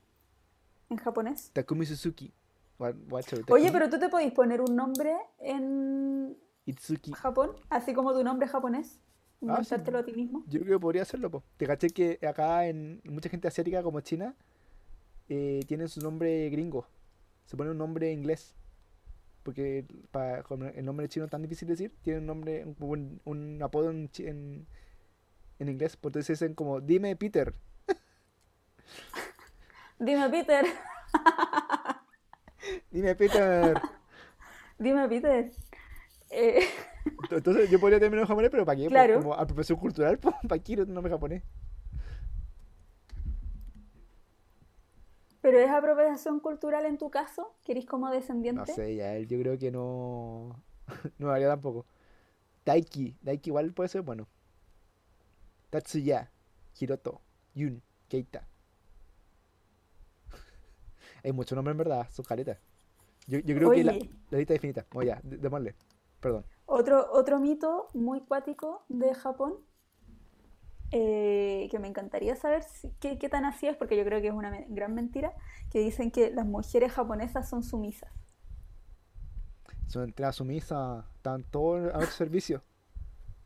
en japonés? Takumi Suzuki. Oye, pero tú te podéis poner un nombre en Itsuki. Japón, así como tu nombre japonés, Ah, sí. inventártelo a ti mismo. Yo creo que podría hacerlo, po. Te caché que acá en mucha gente asiática como China eh, tienen su nombre gringo. Se pone un nombre inglés. Porque para, el nombre chino es tan difícil de decir, tiene un nombre, un, un- un apodo en, en, en inglés. Por entonces dicen como, dime Peter. *laughs* Dime Peter, *laughs* Dime Peter. *laughs* dime Peter. Eh, Entonces yo podría terminar en japonés, pero ¿para qué? Pues, Claro. Como apropiación cultural, pues, ¿para qué un nombre japonés? pero es apropiación cultural en tu caso, que eres como No descendiente. sé, ya, él yo creo que no. *laughs* No me haría tampoco. Daiki. Daiki igual puede ser bueno. Tatsuya. Hiroto. Yun. Keita. Hay muchos nombres en verdad, son caretas. Yo, yo creo que la, Oye. la lista es infinita. Oye, ya, dé- démosle. Perdón. Otro, otro mito muy cuático de Japón, eh, que me encantaría saber si- qué, qué tan así es, porque yo creo que es una me- gran mentira, que dicen que las mujeres japonesas son sumisas. Son entradas sumisas, están todos a nuestro servicio.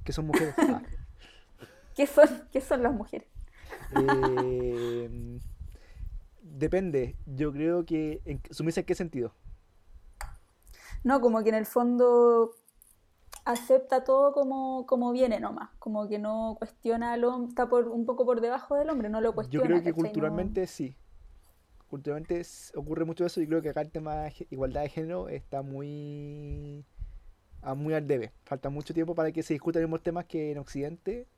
Que son mujeres. Ah, *laughs* ¿Qué son, qué son las mujeres? Eh, depende, yo creo que... En, ¿Sumisa en qué sentido? No, como que en el fondo acepta todo como, como viene nomás, como que no cuestiona al hombre, está por, un poco por debajo del hombre, no lo Yo cuestiona, creo que ¿cachai? No- culturalmente sí. Culturalmente ocurre mucho eso y creo que acá el tema de igualdad de género está muy, a muy al debe. Falta mucho tiempo para que se discutan los mismos temas que en Occidente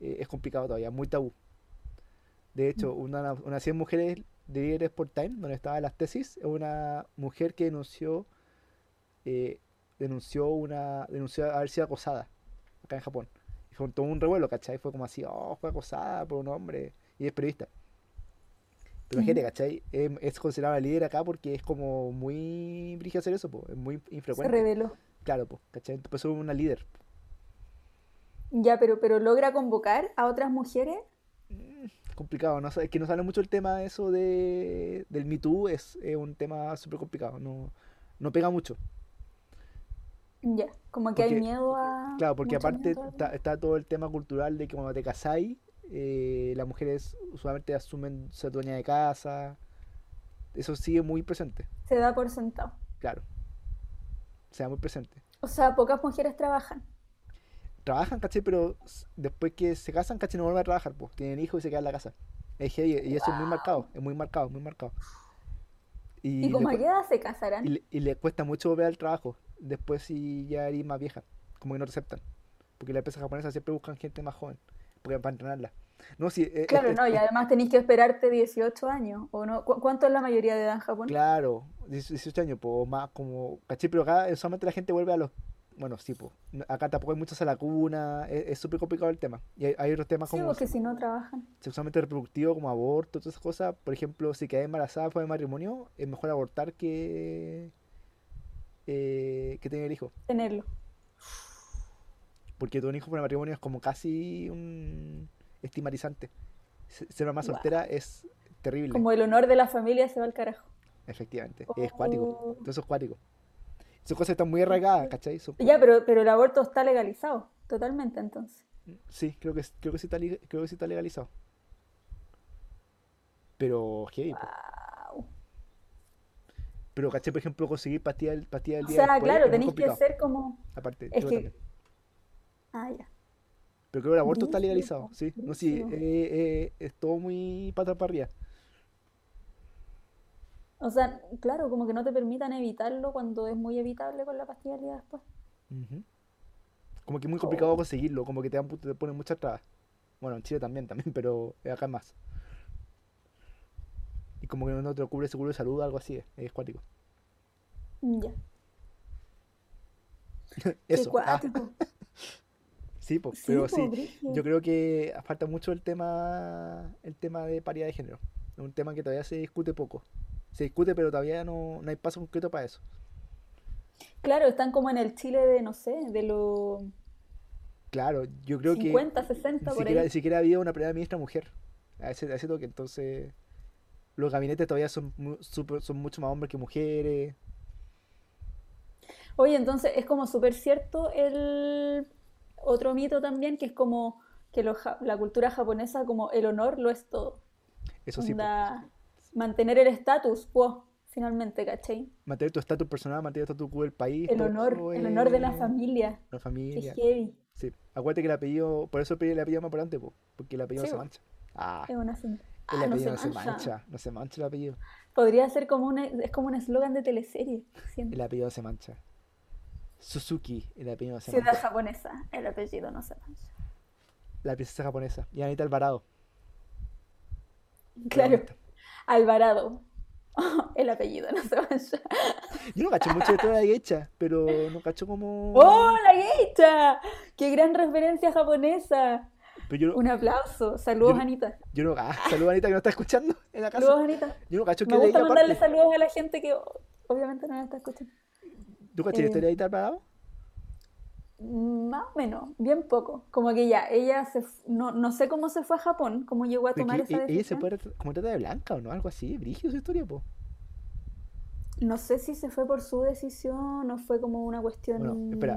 eh, es complicado todavía, muy tabú. De hecho, una, una 100 mujeres de líderes por Time, donde estaban las tesis, es una mujer que denunció, eh, denunció una, denunció haber sido acosada acá en Japón. Y fue todo un revuelo, ¿cachai? Fue como así, oh, fue acosada por un hombre y es periodista. Pero imagínate, ¿cachai? Es, es considerada líder acá porque es como muy brígido hacer eso, po. Es muy Se infrecuente. reveló. Claro, po, ¿cachai? Eso es una líder. Ya, pero, pero logra convocar a otras mujeres. Es complicado, ¿no? Es que no sale mucho el tema eso de, del Me Too, es, es un tema súper complicado, no, no pega mucho. Ya, como que hay miedo a. Claro, porque aparte está, está todo el tema cultural de que cuando te casáis, eh, las mujeres usualmente asumen ser dueña de casa. Eso sigue muy presente, Se da por sentado. claro. O sea, muy presente. O sea, pocas mujeres trabajan. Trabajan, ¿cachai? Pero después que se casan, ¿cachai? No vuelven a trabajar, pues. Tienen hijos y se quedan en la casa. Es heavy, y eso es muy marcado, es muy marcado, muy marcado. ¿Y, Y, como a cu- qué edad se casarán? y le- y le cuesta mucho volver al trabajo. Después si ya eres más vieja, como que no te aceptan. Porque las empresas japonesas siempre buscan gente más joven, porque para entrenarla. No, sí, eh, Claro, es- no, y es- además tenéis que esperarte 18 años, ¿o no? ¿Cu- ¿Cuánto es la mayoría de edad en Japón? Claro, 18 años, pues más como, ¿cachai? Pero acá eh, solamente la gente vuelve a los, bueno, sí, pues, acá tampoco hay muchos a la cuna, es es súper complicado el tema. Y hay, hay otros temas Sí, como porque si no trabajan. sexualmente reproductivo, como aborto, todas esas cosas. Por ejemplo, si quedas embarazada fuera de matrimonio, es mejor abortar que, eh, que tener hijo. Tenerlo. Porque tener un hijo fuera de matrimonio es como casi un estigmatizante. Se- Ser mamá soltera es terrible, Como el honor de la familia se va al carajo. efectivamente. Es cuático. Oh. Eso es cuático. Son cosas están muy arraigadas, ¿cachai? Son Ya, pero, pero el aborto está legalizado, totalmente entonces. Sí, creo que, creo que sí está, creo que sí está legalizado. Pero, heavy. Wow. Pero, ¿cachai? Por ejemplo, conseguir pastillas del pastilla del O día sea, después claro, es tenéis que ser como. Aparte, Es que. Ah, ya. Pero creo que el aborto está legalizado, sí. No, sí, eh, eh, es todo muy pata para arriba. O sea, claro, como que no te permitan evitarlo cuando es muy evitable con la pastilla del día después. Como que es muy Oh. complicado conseguirlo, como que te, dan, te ponen muchas trabas. Bueno, en Chile también, también, pero acá más. Y como que no te lo cubre seguro de salud, algo así, es, es cuático. Ya. *laughs* Qué Eso. ah, cuático. *laughs* sí, pues, Sí, pero po, sí. Yo creo que falta mucho el tema, el tema de paridad de género. Es un tema que todavía se discute poco. Se discute, pero todavía no, no hay paso concreto para eso. Claro, están como en el Chile de, no sé, de los Claro, yo creo que 50, ni 60 por siquiera, ahí. siquiera había una primera ministra mujer a ese, a ese toque. Entonces, los gabinetes todavía son, súper- son mucho más hombres que mujeres. Oye, entonces es como súper cierto el otro mito también, que es como que la cultura japonesa, como el honor lo es todo. Eso sí, mantener el estatus quo, finalmente, ¿cachai? mantener tu estatus personal, mantener tu estatus quo del país, El honor, el honor de la familia. La familia. heavy. Sí. Acuérdate que el apellido, por eso el apellido más importante, po, porque el apellido Sí, se po. mancha. Ah, Es una sen- el Ah, no apellido se no se mancha. no se mancha el apellido. Podría ser como un, es como un eslogan de teleserie, siento. El apellido se mancha. Suzuki, el apellido no se Ciudad mancha. japonesa, el apellido no se mancha. La princesa japonesa. Y Anita Alvarado. Claro. Alvarado, *laughs* el apellido no se mancha. Yo no cacho mucho de toda la geisha, pero no cacho como. ¡Oh, la geisha! ¡Qué gran referencia japonesa! Pero yo, no- Un aplauso. Saludos, Yo- Anita. yo no. Ah, saludos Anita que no está escuchando en la casa. Saludos, Anita. Yo no cacho que Me gusta mandarle aparte. saludos a la gente que obviamente no la está escuchando. ¿Tú cachai la Eh, historia de Anita Alvarado? Más o menos, bien poco. Como que ya, ella se, no, no sé cómo se fue a Japón, cómo llegó a tomar esa e- ella se decisión. puede como trata de blanca o no, algo así. Brígido su historia, po. No sé si se fue por su decisión o fue como una cuestión Bueno, espera,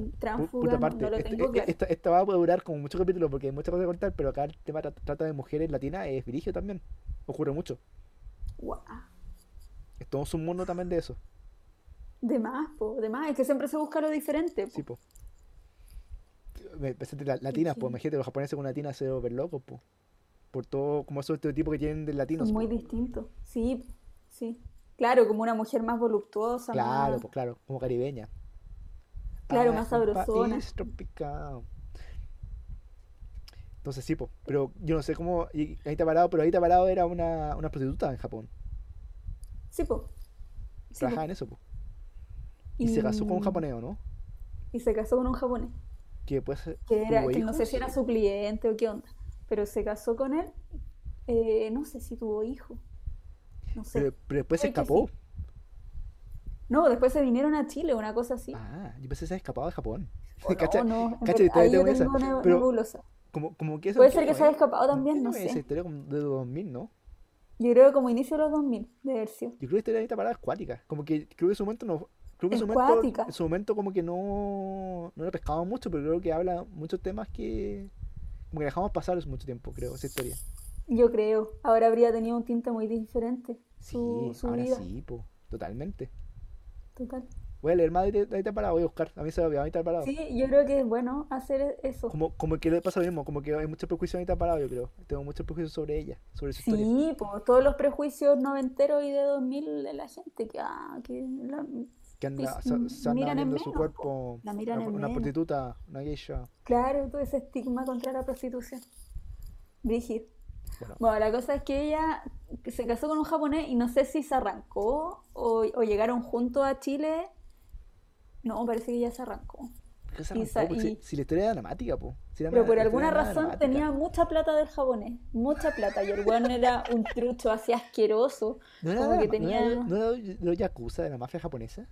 punto no, lo este- tengo e- claro. esta, esta va a durar como muchos capítulos porque hay muchas cosas que contar, pero acá el tema tra- trata de mujeres latinas es virigio también. Ocurre mucho. Guau. Es todo un mundo también de eso. De más, po, de más. Es que siempre se busca lo diferente, po. Sí, po. Me- la- latinas, pues Sí. imagínate, los japoneses con latinas se volver locos, pues. Por todo, como esos estereotipos que tienen de latinos. Muy po. distintos. Sí, sí. Claro, como una mujer más voluptuosa, Claro, más... pues claro, como caribeña. Claro, Ah, más sabrosona. tropical. Entonces sí, pues. Pero yo no sé cómo. y Anita Parado, pero Anita Parado era una, una prostituta en Japón. Sí, po. Sí, po. Trabajaba en eso, pues. Y se casó con un japonés, ¿o ¿no? Y se casó con un japonés. Que eh, Que era, que no sé si era su cliente o qué onda. Pero se casó con él. eh, no sé si tuvo hijo. No sé. Pero, pero después se escapó. sí. No, después se vinieron a Chile, una cosa así. Ah, yo pensé que se había escapado de Japón. O *laughs* Cacha- no, no, cacha, ahí yo tengo una pero- nebulosa. Como, como que eso Puede ¿en ser que se haya es? escapado ¿En qué también, no es esa sé. historia de 2000, ¿no? Yo creo que como inicio de los 2000, de haber sido. Yo creo que esta era Anita Parada es cuática. Como que creo que en su momento no. Creo que en su momento, cuática. en su momento como que no, no le pescamos mucho, pero creo que habla muchos temas que como que dejamos pasar mucho tiempo, creo, esa historia. Yo creo. Ahora habría tenido un tinte muy diferente. Su, Sí, su ahora vida. sí, po, totalmente. Total. Voy a leer más de Anita Parada, voy a buscar. A mí se me olvidó Anita Parada. Sí, yo creo que es bueno hacer eso. Como, como que le pasa lo mismo, como que hay mucho prejuicio de Anita Parada, yo creo. Tengo muchos prejuicios sobre ella, sobre su historia. Sí, pues todos los prejuicios noventeros y de 2000 de la gente que, ah, que la- Que anda, se, anda vendiendo su menos, cuerpo, La miran una, en una menos. prostituta, una geisha. claro, todo ese estigma contra la prostitución. Brígido. Bueno, Bueno, la cosa es que ella se casó con un japonés y no sé si se arrancó o, o llegaron juntos a Chile. No, parece que ya se arrancó. ¿por qué se y arrancó? sa- Pues si, la historia era dramática, po. Si era Pero por alguna razón dramática. tenía mucha plata del japonés, mucha plata. Y el weón era un trucho así asqueroso. ¿No era, como que tenía... no era, no era de los yakuza de la mafia japonesa?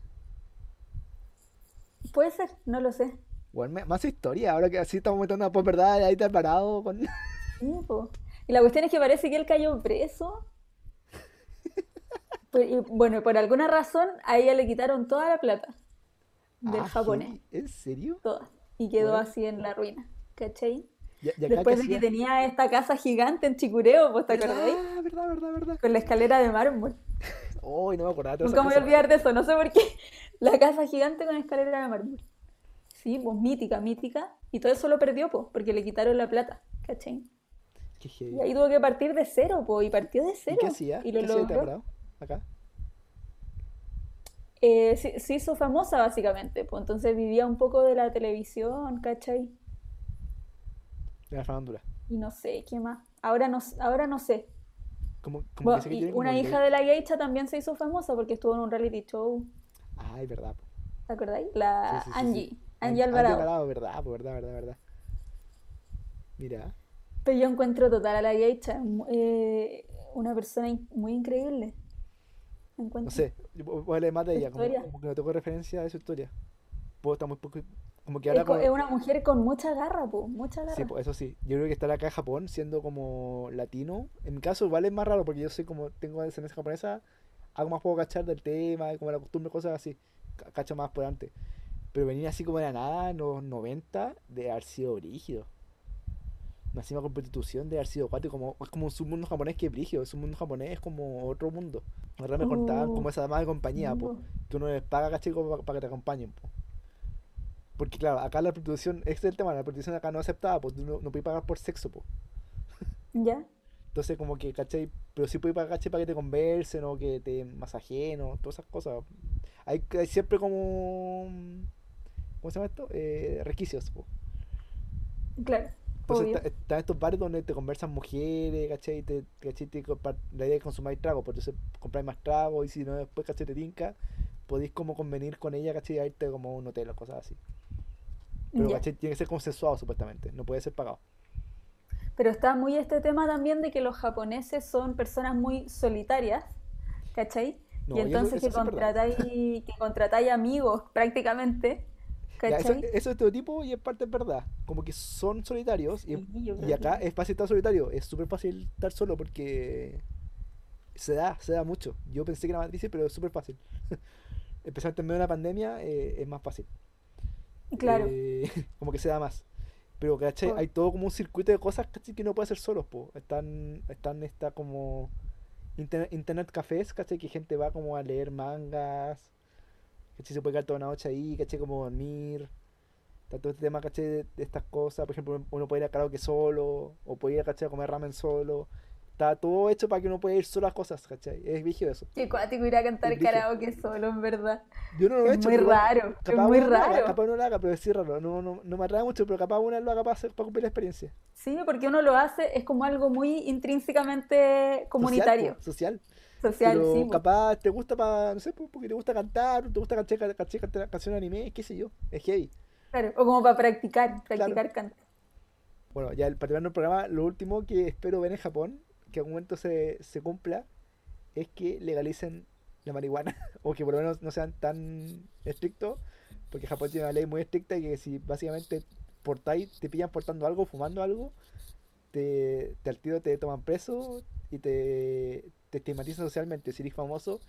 Puede ser, no lo sé. Bueno, más historia, ahora que así estamos metiendo a pues verdad, ahí está parado con... Sí, po. Y la cuestión es que parece que él cayó preso. *laughs* Pues, y, bueno, por alguna razón a ella le quitaron toda la plata del Ah, japonés. ¿En serio? toda. Y quedó Bueno. así en la ruina, ¿cachai? Y, y Después que de que hacía- tenía esta casa gigante en Chicureo, ¿vos te acordáis? ¿Verdad, verdad, verdad, verdad? Con la escalera de mármol. Uy, no me acordaba Nunca me voy a olvidar de eso, no sé por qué. *laughs* La casa gigante con escalera de mármol. Sí, pues mítica, mítica. Y todo eso lo perdió, pues, porque le quitaron la plata, ¿cachai? Cosas. Qué heavy. Y ahí tuvo que partir de cero, pues, y partió de ¿Y cero. qué hacía? Y lo ¿Qué hacía logró. parado? Acá. Eh, se, se hizo famosa básicamente, pues entonces vivía un poco de la televisión, ¿cachai? De la farándula. Y no sé, ¿qué más? Ahora no, ahora no sé. Como, como Bueno, que sé que y tiene una hija de la geisha también se hizo famosa porque estuvo en un reality show, Ay, verdad. po. ¿te acordáis? La Sí, sí, sí, sí. Angie, An- Angie Alvarado. Alvarado, verdad, po, verdad, verdad, verdad. Mira. Pero yo encuentro total a la geisha eh, una persona in- muy increíble. Encuentro. No sé, voy a leer más de ella, como, que no tengo referencia de su historia. Puedo estar muy poco. Como que ahora. como- es una mujer con mucha garra, po, mucha garra. Sí, pues eso sí. Yo creo que estar acá en Japón siendo como latino. En mi caso, igual es más raro porque yo soy como. Tengo descendencia japonesa. Hago más poco cachar del tema, como la costumbre, cosas así. ca- Cacho más por antes. Pero venir así como de la nada en los 90 de haber sido brígido. Nacimos con prostitución de haber sido cuático. Como, es como un submundo japonés que es brígido. Es un mundo japonés es como otro mundo. Verdad me contaban Oh, como esa dama de compañía, po, que uno les paga, caché, para que te acompañen, po. Porque claro, acá la prostitución, este es el tema, la prostitución acá no es aceptada, pues no, no puedes pagar por sexo, po. ¿Ya? Entonces como que, ¿cachai? Pero sí puedes pagar, ¿cachai? Para que te conversen o que te masajeen o todas esas cosas. Hay, hay siempre como... ¿Cómo se llama esto? Eh, requisitos, po. Claro, Entonces está- están estos bares donde te conversan mujeres, ¿cachai? Te, ¿cachai? Te la idea es consumir trago, pues entonces compráis más trago y si no después, ¿cachai? Te tinca, podéis como convenir con ella, ¿cachai? A irte como a un hotel o cosas así. Pero, Ya. ¿cachai? Tiene que ser consensuado supuestamente, no puede ser pagado. Pero está muy este tema también de que los japoneses son personas muy solitarias, ¿cachai? No, y eso- entonces eso que contratáis, que contratáis amigos prácticamente, eso, eso es estereotipo y en parte es verdad. Como que son solitarios y, Sí, acá que- es fácil estar solitario. Es súper fácil estar solo porque se da, se da mucho. Yo pensé que era matriz, pero es súper fácil. especialmente en medio de una pandemia, eh, es más fácil. Claro. Eh, *laughs* como que se da más. Pero, ¿cachai? Oh. Hay todo como un circuito de cosas, ¿cachai? Que no puede hacer solos, po. Están, están, está como internet, internet cafés, ¿cachai? Que gente va como a leer mangas, ¿cachai? Se puede quedar toda una noche ahí, ¿cachai? Como dormir. Está todo este tema, ¿cachai? De, de estas cosas. Por ejemplo, uno puede ir a karaoke solo, o puede ir, ¿cachai? A comer ramen solo. Está todo hecho para que uno pueda ir solo a cosas, ¿cachai? Es vigio eso. Qué cuático ir a cantar Es karaoke solo, en verdad. Yo no lo he Es hecho, muy raro, es capaz muy uno lo haga, raro. capaz uno lo haga, pero es sí raro. No, no, no me atrae mucho, pero capaz uno lo haga para, hacer- para cumplir la experiencia. Sí, porque uno lo hace, es como algo muy intrínsecamente comunitario, Social, social. Social, Pero sí. capaz te gusta para, no sé, po, porque te gusta cantar, te gusta cantar, canciones de anime, qué sé yo. Es heavy. Claro, o como para practicar, practicar canto. Bueno, ya el- para terminar el programa, lo último que espero ver en Japón, que en algún momento se, se cumpla, es que legalicen la marihuana, *laughs* o que por lo menos no sean tan estrictos, porque Japón tiene una ley muy estricta y que si básicamente portáis, te pillan portando algo, fumando algo, te, te al tiro te toman preso y te, te estigmatizan socialmente. Si eres famoso,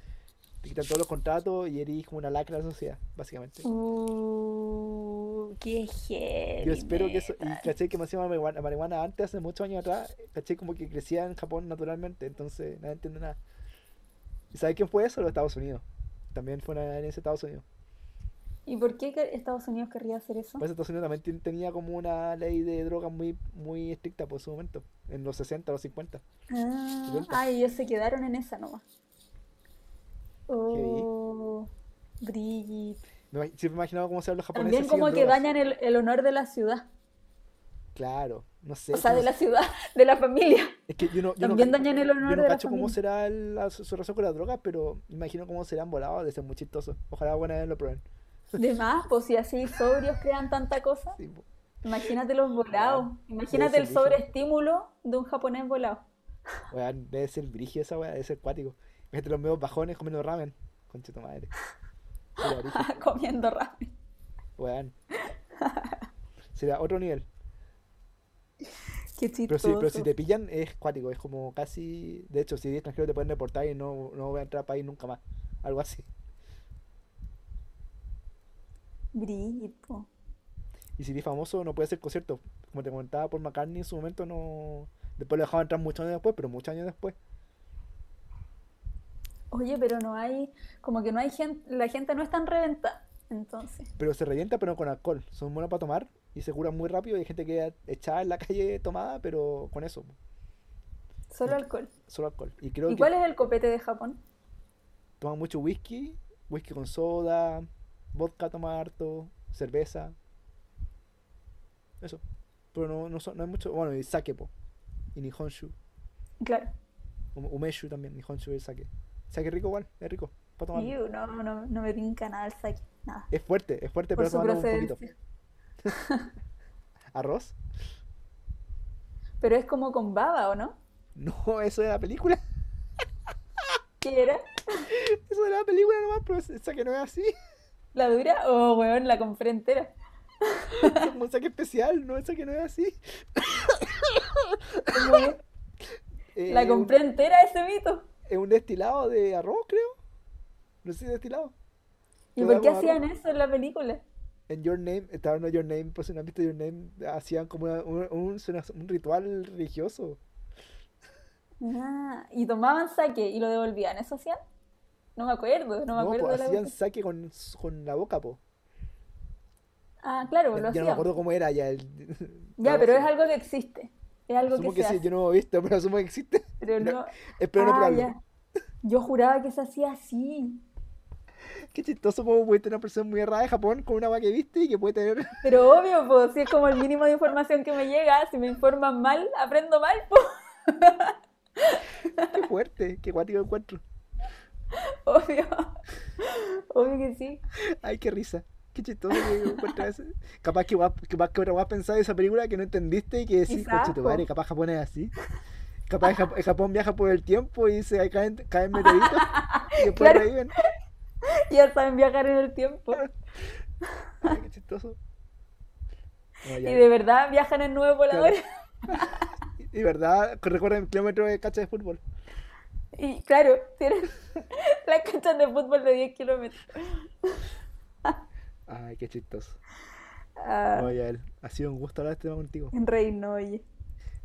te quitan todos los contratos y eres como una lacra de la sociedad, básicamente. Uh, qué heavy. Yo espero que eso, y caché que me hacía marihuana, marihuana antes, hace muchos años atrás, caché como que crecía en Japón naturalmente, entonces nadie entiende nada. ¿Y sabes quién fue eso? Los Estados Unidos. También fue una en Estados Unidos. ¿Y por qué Estados Unidos querría hacer eso? Pues Estados Unidos también ten- tenía como una ley de drogas muy, muy estricta por su momento, en los 60, los 50. Ah, ah, y ellos se quedaron en esa nomás. Oh, Brigitte. Me siempre me he imaginado cómo serán los japoneses También como que drogas. dañan el, el honor de la ciudad. Claro, no sé. O sea, cómo de la ciudad, *laughs* de la familia. Es que yo no, yo no También ca- dañan el yo honor no de la cacho cómo familia. será el- la- su su relación con las drogas, pero imagino cómo serán volados, de ser muy chistoso. Ojalá buena vez lo prueben. De más, pues si así sobrios crean tanta cosa. Sí. Imagínate los volados. Imagínate ser el sobreestímulo de un japonés volado. Weón, debe ser brígido esa weá, debe ser cuático. Imagínate los medios bajones comiendo ramen. Concha tu madre. *laughs* Comiendo ramen. weón. Sería otro nivel. Qué Pero si, pero si te pillan es cuático, es como casi. De hecho, si eres extranjero te pueden deportar y no, no voy a entrar al país nunca más. Algo así. Po. Y si eres famoso no puedes hacer conciertos. Como te comentaba por McCartney en su momento no. Después lo dejaban entrar muchos años después, pero muchos años después. Oye, pero no hay, como que no hay gente, la gente no es tan reventada. Entonces, Pero se revienta, pero con alcohol. Son buenos para tomar y se curan muy rápido. Y hay gente que queda echada en la calle tomada, pero con eso, solo alcohol. solo alcohol. Y creo ¿Y que cuál es el copete de Japón? toman mucho whisky, whisky con soda, vodka toma harto, cerveza. Eso. Pero no, no, son- no hay mucho. Bueno, y sake, po. Y nihonshu. Claro. Um- Umeshu también, nihonshu y sake. Sake rico igual, es rico. Para tomar. Iu, no, no, no me tinca nada el sake. Nada. Es fuerte, es fuerte, Por pero tomarlo un poquito. *laughs* *laughs* ¿Arroz? Pero es como con baba, ¿o no? No, eso de la película. ¿Qué era? *laughs* Eso de la película nomás, pero es- sake no es así. ¿La dura? Oh, weón, la compré entera. *laughs* Como sake especial, no, el sake no es así. *laughs* Eh, La un- compré entera ese mito. Es un destilado de arroz, creo. No sé si es destilado. ¿Y por qué arroz. hacían eso en la película? En Your Name, estaba en Your Name, por si no han visto Your Name, hacían como una- un, un- un ritual religioso. Ah, y tomaban sake y lo devolvían, ¿eso hacían? No me acuerdo, no me No, acuerdo pues de la hacían saque con, con la boca, po. Ah, claro, Ya, lo ya no me hacían. acuerdo cómo era ya el. Ya, no, pero es algo que existe. Es algo Asumo que que se sí, hace. yo no lo he visto, pero asumo que existe. Pero no. Espero no Ah, probarlo. ya. Yo juraba que se hacía así. Qué chistoso como puede tener una persona muy errada de Japón con una agua que viste y que puede tener. *laughs* Pero obvio, pues, si es como el mínimo de información que me llega, si me informan mal, aprendo mal, pues. Qué fuerte, qué guático encuentro. *laughs* Obvio. Obvio que sí. Ay, qué risa. Qué chistoso que eso. Capaz que vas, capaz que ahora vas a pensar de esa película que no entendiste y que decís, conche tu madre, capaz Japón es así. Capaz Jap- Japón viaja por el tiempo y se caen, caen meteoritos *laughs* y después Claro. reviven. *laughs* Ya saben viajar en el tiempo. Ay, qué chistoso. No, Y de verdad viajan en nube voladores. Y verdad, recuerden kilómetros de cacha de fútbol. Y claro, tienen *laughs* las canchas de fútbol de 10 kilómetros. *laughs* Ay, qué chistoso. Ah, Oye, él, ha sido un gusto hablar de este tema contigo. en reino, oye.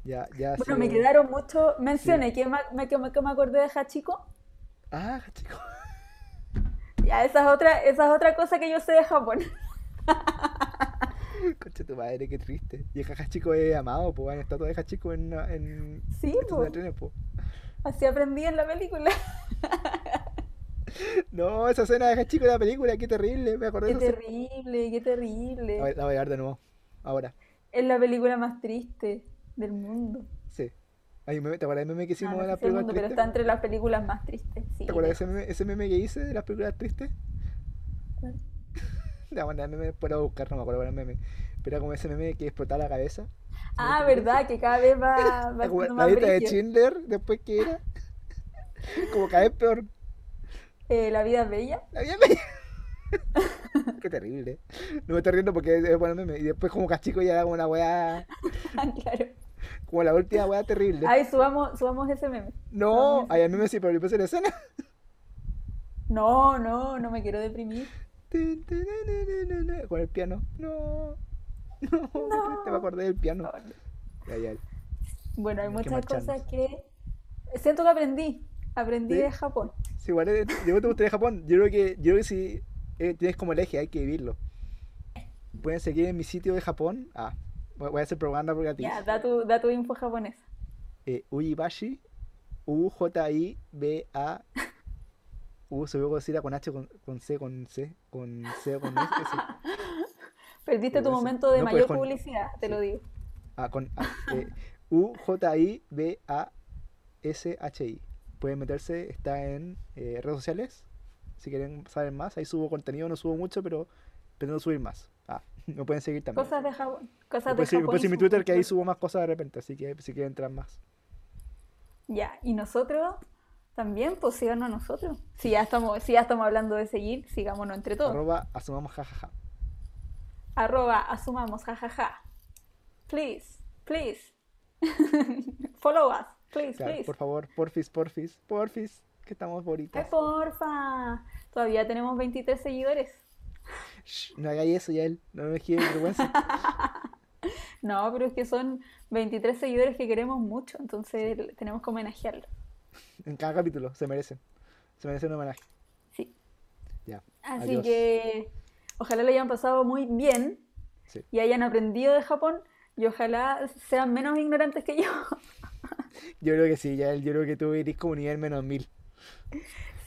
Ya, ya Bueno, me quedaron muchos menciones que me, me- que me, acordé de Hachiko. Ah, chico. Ya, esa es otra, esa es otra cosa que yo sé de Japón. *laughs* Concha tu madre, qué triste. Y el Hachiko es amado, pues hay estatua de Hachiko en, en Sí, po. trenes, pues. Así aprendí en la película. *laughs* No, esa escena de Hachiko de la película, qué terrible, me acordé Qué de esa escena. terrible, qué terrible. A ver, la voy a ver de nuevo. Ahora, Es la película más triste del mundo. sí. Meme, ¿te acuerdas del meme que Ah, hicimos no de las películas mundo, pero está entre las películas más tristes. Sí, ¿Te acuerdas de ese meme, ese meme que hice de las películas tristes? ¿Cuál? *laughs* La mandé el meme después lo voy a buscar, no me acuerdo cuál era el meme. Pero era como ese meme que explotaba la cabeza. Ah, ¿No te verdad, que cada vez va, va la más lista de. Schindler, después que era. Como cada vez peor. Eh, La vida es bella. La vida me... *laughs* Qué terrible. No me estoy riendo porque es bueno meme. Y después como cachico ya era como una weá. *laughs* claro. Como la última weá terrible. Ay, subamos, subamos ese meme. No, ese- hay el meme sí, pero después en la escena. No, no, no me quiero deprimir. Con el piano. No. *laughs* No, te me acordé del piano. Ya, ya. Bueno, hay muchas cosas que siento que aprendí. Aprendí ¿Sí? de Japón. Si igual es- yo te gustaría Japón, yo creo que, yo creo que si eh, tienes como el eje, hay que vivirlo. Pueden seguir en mi sitio de Japón. Ah, voy a hacer propaganda gratis. Ya, da tu, da tu info japonesa. Eh, Ujibashi, U-J-I-B-A. U, se con H, con, con C, con C, con C con S. *laughs* Perdiste tu momento de No, pues, mayor publicidad, te lo digo. Ah, con ah, eh, U-J-I-B-A-S-H-I. Pueden meterse, está en eh, redes sociales. Si quieren saber más, ahí subo contenido, no subo mucho, pero pretendo subir más. Ah, *laughs* me pueden seguir también. Cosas de Japón. Cosas de Japón. seguir en mi Twitter que ahí subo más cosas de repente, así que si quieren entrar más. Ya, y nosotros también, pues síganos nosotros. Si ya estamos, si ya estamos hablando de seguir, sigámonos entre todos. Arroba asumamos jajaja. Arroba asumamos, jajaja. Please, please. *laughs* Follow us, please, Claro, please. por favor, porfis, porfis, porfis, que estamos Ay, bonitas. porfa. Todavía tenemos 23 seguidores. Shh, no hagáis eso ya él, no me gire vergüenza. *laughs* No, pero es que son 23 seguidores que queremos mucho, entonces tenemos que homenajearlo. En cada capítulo, se merecen. Se merecen un homenaje. Sí. Ya. Así Adiós. que ojalá lo hayan pasado muy bien Sí. y hayan aprendido de Japón y ojalá sean menos ignorantes que yo. *laughs* Yo creo que sí, ya yo creo que tú eres como nivel menos mil.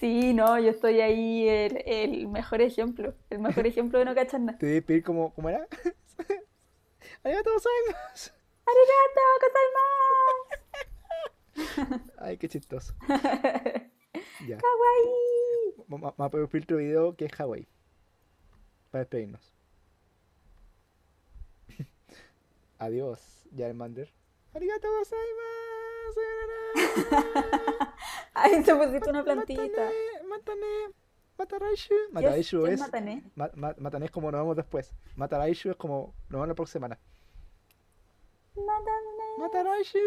Sí, no, yo estoy ahí el, el mejor ejemplo, el mejor *laughs* ejemplo de no cachar nada. Te debes pedir como, ¿cómo era? *laughs* Arigatou gozaimasu. ¡Arigato gozaimasu! Ay, qué chistoso. Ya. ¡Kawaii! Vamos a filtro de video que es Hawaii. Para despedirnos. *laughs* Adiós, Yarmander. Arigato gozaimasu. *laughs* Ahí se pusiste una plantita. Matane, matane, mataraishu. Mataraishu ¿Qué es. matané? ma- ma- Matane es como nos vemos después. Mataraishu es como nos vemos la próxima semana. Mátame. Mataraishu.